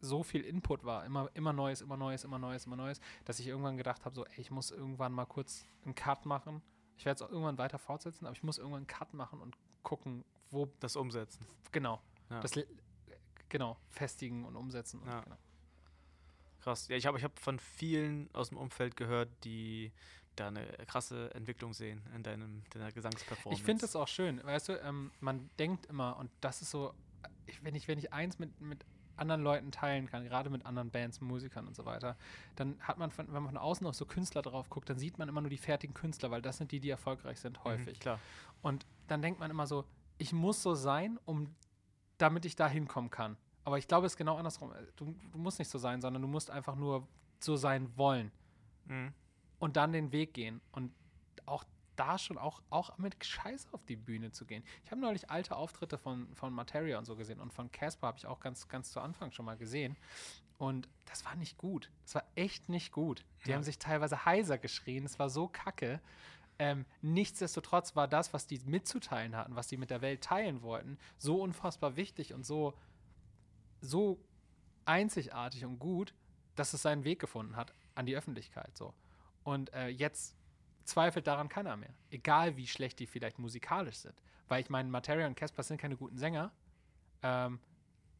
so viel Input war, immer, immer Neues, immer Neues, immer Neues, immer Neues, dass ich irgendwann gedacht habe, so, ey, ich muss irgendwann mal kurz einen Cut machen. Ich werde es auch irgendwann weiter fortsetzen, aber ich muss irgendwann einen Cut machen und gucken, wo Das Umsetzen. Genau. Ja. Das le- genau, festigen und umsetzen. Und Ja. genau. Krass. Ja, ich habe ich hab von vielen aus dem Umfeld gehört, die da eine krasse Entwicklung sehen in deinem, deiner Gesangsperformance. Ich finde das auch schön, weißt du, ähm, man denkt immer, und das ist so, ich, wenn, ich, wenn ich eins mit, mit anderen Leuten teilen kann, gerade mit anderen Bands, Musikern und so weiter, dann hat man, von, wenn man von außen auf so Künstler drauf guckt, dann sieht man immer nur die fertigen Künstler, weil das sind die, die erfolgreich sind, Mhm, häufig. klar. Und dann denkt man immer so, ich muss so sein, um damit ich da hinkommen kann. Aber ich glaube, es ist genau andersrum. Du, du musst nicht so sein, sondern du musst einfach nur so sein wollen. Mhm. und dann den Weg gehen und auch da schon auch, auch mit Scheiße auf die Bühne zu gehen. Ich habe neulich alte Auftritte von, von Materia und so gesehen und von Casper habe ich auch ganz, ganz zu Anfang schon mal gesehen. Und das war nicht gut. Das war echt nicht gut. Die Ja. haben sich teilweise heiser geschrien. Es war so kacke. Ähm, nichtsdestotrotz war das, was die mitzuteilen hatten, was die mit der Welt teilen wollten, so unfassbar wichtig und so, so einzigartig und gut, dass es seinen Weg gefunden hat an die Öffentlichkeit. So. Und äh, jetzt zweifelt daran keiner mehr. Egal wie schlecht die vielleicht musikalisch sind. Weil ich meine, Materia und Casper sind keine guten Sänger, ähm,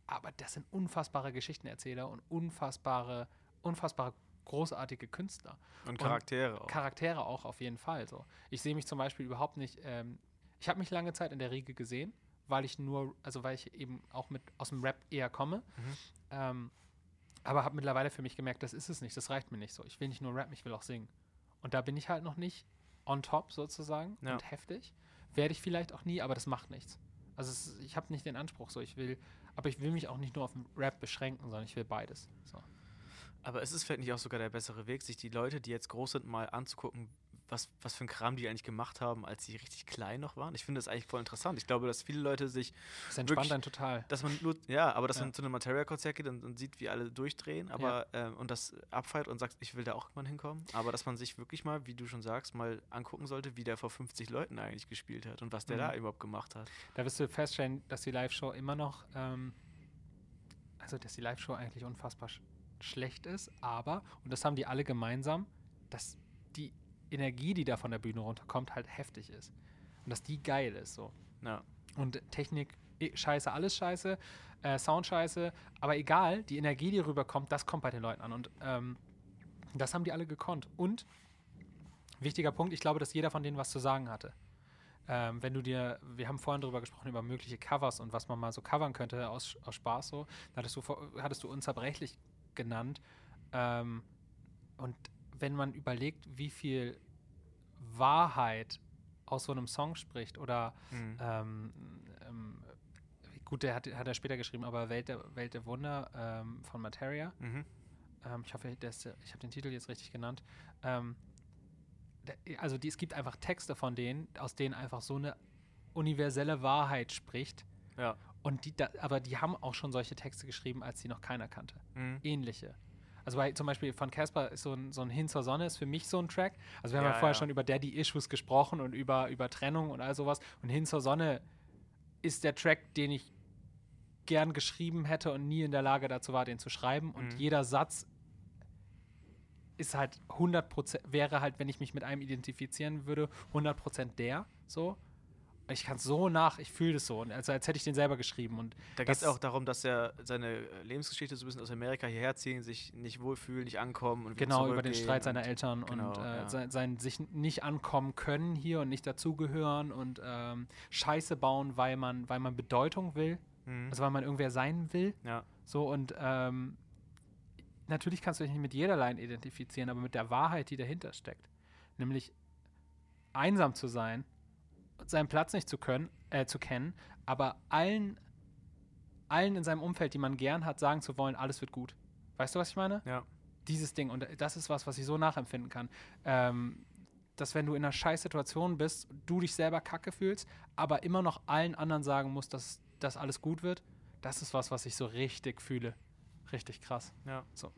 aber das sind unfassbare Geschichtenerzähler und unfassbare, unfassbare großartige Künstler. Und Charaktere auch. Charaktere auch auf jeden Fall so. Ich sehe mich zum Beispiel überhaupt nicht, ähm, ich habe mich lange Zeit in der Riege gesehen, weil ich nur, also weil ich eben auch mit aus dem Rap eher komme. Mhm. Ähm, aber habe mittlerweile für mich gemerkt, das ist es nicht, das reicht mir nicht so. Ich will nicht nur rappen, ich will auch singen. Und da bin ich halt noch nicht on top sozusagen Ja. und heftig. Werde ich vielleicht auch nie, aber das macht nichts. Also es, ich habe nicht den Anspruch so, ich will, aber ich will mich auch nicht nur auf den Rap beschränken, sondern ich will beides. So. Aber ist es vielleicht nicht auch sogar der bessere Weg, sich die Leute, die jetzt groß sind, mal anzugucken, was, was für ein Kram die eigentlich gemacht haben, als sie richtig klein noch waren? Ich finde das eigentlich voll interessant. Ich glaube, dass viele Leute sich, Das entspannt Wirklich- einen total. dass man nur, ja, aber dass Ja. man zu einem Materia-Konzert geht und, und sieht, wie alle durchdrehen, aber ähm, und das abfeiert und sagt, ich will da auch mal hinkommen. Aber dass man sich wirklich mal, wie du schon sagst, mal angucken sollte, wie der vor 50 Leuten eigentlich gespielt hat und was der Mhm. da überhaupt gemacht hat. Da wirst du feststellen, dass die Live-Show immer noch, ähm, also dass die Live-Show eigentlich unfassbar sch schlecht ist, aber, und das haben die alle gemeinsam, dass die Energie, die da von der Bühne runterkommt, halt heftig ist. Und dass die geil ist so. Ja. Und Technik, eh, scheiße, alles scheiße, äh, Sound scheiße, aber egal, die Energie, die rüberkommt, das kommt bei den Leuten an. Und ähm, das haben die alle gekonnt. Und, wichtiger Punkt, ich glaube, dass jeder von denen was zu sagen hatte. Ähm, wenn du dir, wir haben vorhin darüber gesprochen, über mögliche Covers und was man mal so covern könnte aus, aus Spaß so, da hattest du, hattest du unzerbrechlich genannt. Ähm, und wenn man überlegt, wie viel Wahrheit aus so einem Song spricht oder Mhm. ähm, ähm, gut, der hat, hat er später geschrieben, aber Welt der, Welt der Wunder ähm, von Materia. Mhm. Ähm, ich hoffe, ist, ich habe den Titel jetzt richtig genannt. Ähm, also die, es gibt einfach Texte von denen, aus denen einfach so eine universelle Wahrheit spricht. Ja. Und die, da, aber die haben auch schon solche Texte geschrieben, als sie noch keiner kannte. Mhm. Ähnliche. Also bei, zum Beispiel von Casper ist so ein, so ein Hin zur Sonne ist für mich so ein Track. Also wir haben ja, Ja, vorher schon über Daddy Issues gesprochen und über, über Trennung und all sowas. Und Hin zur Sonne ist der Track, den ich gern geschrieben hätte und nie in der Lage dazu war, den zu schreiben. Und Mhm. jeder Satz ist halt 100%, wäre halt, wenn ich mich mit einem identifizieren würde, 100% der, so. Ich kann es so nach, ich fühle das so, und also als hätte ich den selber geschrieben. Und Da geht es auch darum, dass er seine Lebensgeschichte so ein bisschen aus Amerika hierher ziehen, sich nicht wohlfühlen, nicht ankommen und Genau, über den Streit seiner und- Eltern genau, und äh, ja. sein, sein sich nicht ankommen können hier und nicht dazugehören und ähm, Scheiße bauen, weil man, weil man Bedeutung will, Mhm. also weil man irgendwer sein will. ja. So und ähm, natürlich kannst du dich nicht mit jeder Line identifizieren, aber mit der Wahrheit, die dahinter steckt. Nämlich einsam zu sein, seinen Platz nicht zu können, äh, zu kennen, aber allen, allen in seinem Umfeld, die man gern hat, sagen zu wollen, alles wird gut. Weißt du, was ich meine? Ja. Dieses Ding. Und das ist was, was ich so nachempfinden kann. Ähm, dass wenn du in einer Scheißsituation bist, du dich selber kacke fühlst, aber immer noch allen anderen sagen musst, dass das alles gut wird, das ist was, was ich so richtig fühle. Richtig krass. Ja. So,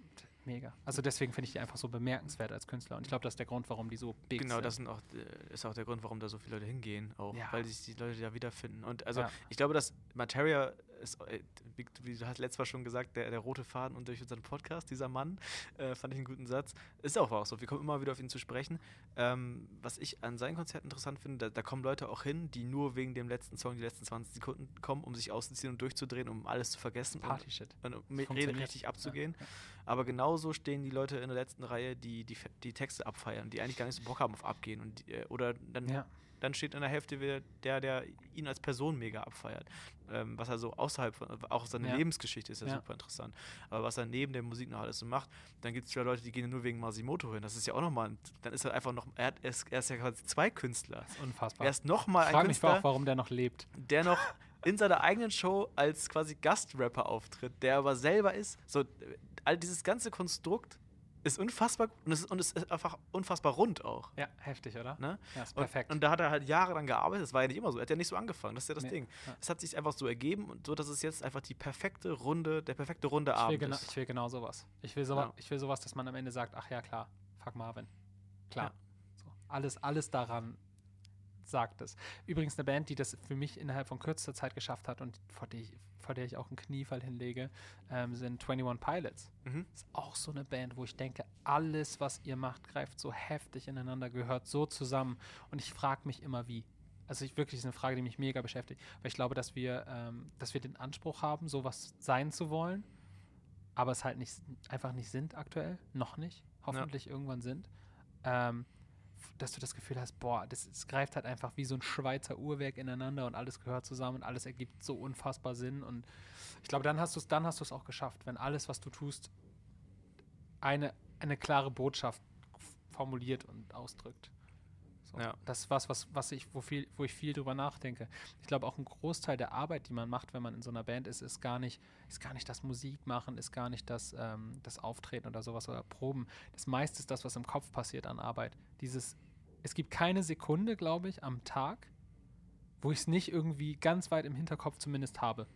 mega. Also deswegen finde ich die einfach so bemerkenswert als Künstler. Und ich glaube, das ist der Grund, warum die so big Genau, sind. das sind auch, äh, ist auch der Grund, warum da so viele Leute hingehen, auch, Ja. weil sich die Leute da wiederfinden. Und also Ja. ich glaube, dass Materia ist, äh, wie, du hast letztes Mal schon gesagt, der, der rote Faden und durch unseren Podcast, dieser Mann, äh, fand ich einen guten Satz. Ist auch auch so, wir kommen immer wieder auf ihn zu sprechen. Ähm, was ich an seinen Konzerten interessant finde, da, da kommen Leute auch hin, die nur wegen dem letzten Song, die letzten 20 Sekunden kommen, um sich auszuziehen und durchzudrehen, um alles zu vergessen und, Party-Shit. und um mit Rede richtig abzugehen. Ja, Aber genauso stehen die Leute in der letzten Reihe, die die, die Texte abfeiern, die eigentlich gar nicht so Bock haben auf Abgehen. Und, die, äh, oder dann, Ja. Dann steht in der Hälfte wieder der, der ihn als Person mega abfeiert. Ähm, was er so außerhalb von, auch seine Ja. Lebensgeschichte ist ja, Ja. super interessant. Aber was er neben der Musik noch alles so macht, dann gibt es wieder Leute, die gehen nur wegen Masimoto hin. Das ist ja auch nochmal, dann ist er einfach noch, er, hat, er, ist, er ist ja quasi zwei Künstler. Das ist unfassbar. Er ist nochmal ich ein frage mich Künstler, auch, warum der noch lebt. der noch in seiner eigenen Show als quasi Gastrapper auftritt, der aber selber ist. So, all dieses ganze Konstrukt ist unfassbar und es, ist- und es ist einfach unfassbar rund auch. Ja, heftig, oder? Ne? Ja, ist Und, perfekt. und da hat er halt Jahre dran gearbeitet. Das war ja nicht immer so. Er hat ja nicht so angefangen. Das ist ja das Nee, Ding. ja. Es hat sich einfach so ergeben und so, dass es jetzt einfach die perfekte Runde, der perfekte runde ich, Abend ist. ich will genau sowas. Ich will sowas, Ja. ich will sowas, dass man am Ende sagt, ach ja, klar, fuck Marvin. Klar. Ja. So, alles, alles daran sagt es. Übrigens eine Band, die das für mich innerhalb von kürzester Zeit geschafft hat und vor der ich, vor der ich auch einen Kniefall hinlege, ähm, sind 21 Pilots. Mhm. Ist auch so eine Band, wo ich denke, alles, was ihr macht, greift so heftig ineinander, gehört so zusammen. Und ich frage mich immer, wie. Also ich, wirklich ist eine Frage, die mich mega beschäftigt. Weil ich glaube, dass wir, ähm, dass wir den Anspruch haben, sowas sein zu wollen, aber es halt nicht, einfach nicht sind aktuell. Noch nicht. Hoffentlich irgendwann sind. Ähm, dass du das Gefühl hast, boah, das, es greift halt einfach wie so ein Schweizer Uhrwerk ineinander und alles gehört zusammen und alles ergibt so unfassbar Sinn. Und ich glaube, dann hast du es, dann hast du es auch geschafft, wenn alles, was du tust, eine, eine klare Botschaft formuliert und ausdrückt. So. Ja. Das ist was, was, was ich, wo, viel, wo ich viel drüber nachdenke. Ich glaube, auch ein Großteil der Arbeit, die man macht, wenn man in so einer Band ist, ist gar nicht, ist gar nicht das Musik machen, ist gar nicht das, ähm, das Auftreten oder sowas oder Proben. Das meiste ist das, was im Kopf passiert an Arbeit. Dieses, es gibt keine Sekunde, glaube ich, am Tag, wo ich es nicht irgendwie ganz weit im Hinterkopf zumindest habe.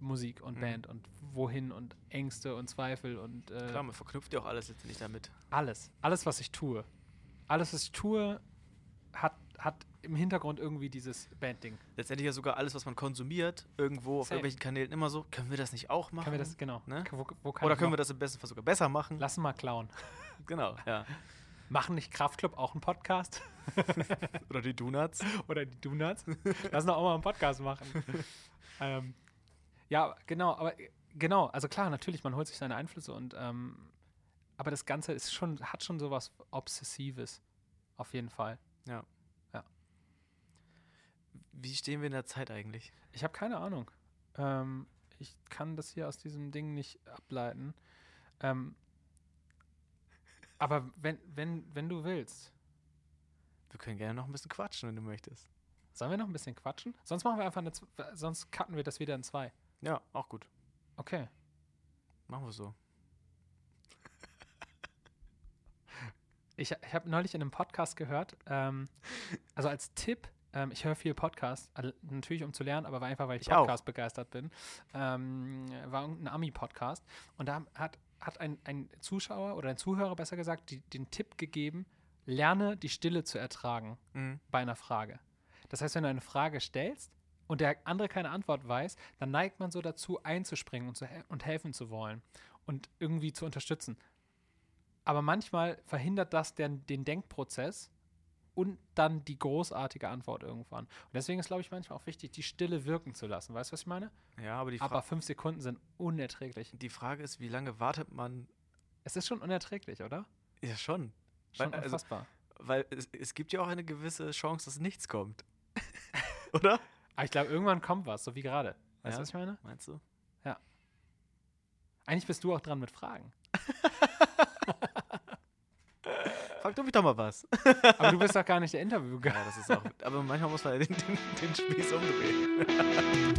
Musik und Mhm. Band und wohin und Ängste und Zweifel und äh, Klar, man verknüpft ja auch alles letztendlich damit. alles. Alles, was ich tue. Alles, was ich tue, hat, hat im Hintergrund irgendwie dieses Bandding. Letztendlich ja sogar alles, was man konsumiert, irgendwo auf irgendwelchen Kanälen immer so, können wir das nicht auch machen? Können wir das, genau. Ne? Wo, wo Oder können wir das im besten Fall sogar besser machen? Lassen mal klauen. *laughs* Genau, ja. Machen nicht Kraftclub auch einen Podcast? *laughs* Oder die Donuts. *laughs* Oder die Donuts? Lass doch auch mal einen Podcast machen. ähm, ja, genau, aber genau, also klar, natürlich, man holt sich seine Einflüsse und ähm, aber das Ganze ist schon, hat schon sowas Obsessives. Auf jeden Fall. Wie stehen wir in der Zeit eigentlich? Ich habe keine Ahnung. Ähm, ich kann das hier aus diesem Ding nicht ableiten. Ähm, aber wenn, wenn, wenn du willst, Wir können gerne noch ein bisschen quatschen, wenn du möchtest. Sollen wir noch ein bisschen quatschen? Sonst machen wir einfach eine, sonst cutten wir das wieder in zwei. Ja, auch gut. Okay. Machen wir so. Ich, ich habe neulich in einem Podcast gehört, ähm, also als Tipp, ähm, ich höre viel Podcast, also natürlich um zu lernen, aber einfach, weil ich. Podcast begeistert bin, ähm, war irgendein Ami-Podcast und da hat, hat ein, ein Zuschauer oder ein Zuhörer besser gesagt die, den Tipp gegeben, lerne die Stille zu ertragen Mhm. bei einer Frage. Das heißt, wenn du eine Frage stellst und der andere keine Antwort weiß, dann neigt man so dazu, einzuspringen und, zu hel und helfen zu wollen und irgendwie zu unterstützen. Aber manchmal verhindert das den, den Denkprozess und dann die großartige Antwort irgendwann. Und deswegen ist, glaube ich, manchmal auch wichtig, die Stille wirken zu lassen. Weißt du, was ich meine? Ja, aber die, Fra Aber fünf Sekunden sind unerträglich. die Frage ist, wie lange wartet man? Es ist schon unerträglich, oder? Ja, schon. Schon Weil- also- unfassbar. Weil es, es gibt ja auch eine gewisse Chance, dass nichts kommt. *laughs* Oder? Aber ich glaube, irgendwann kommt was, so wie gerade. Weißt Ja. du, was ich meine? Meinst du? Eigentlich bist du auch dran mit Fragen. *laughs* Frag du mich doch mal was. Aber du bist doch gar nicht der Interviewgast. Ja, das ist auch. Aber manchmal muss man den, den, den Spieß umdrehen.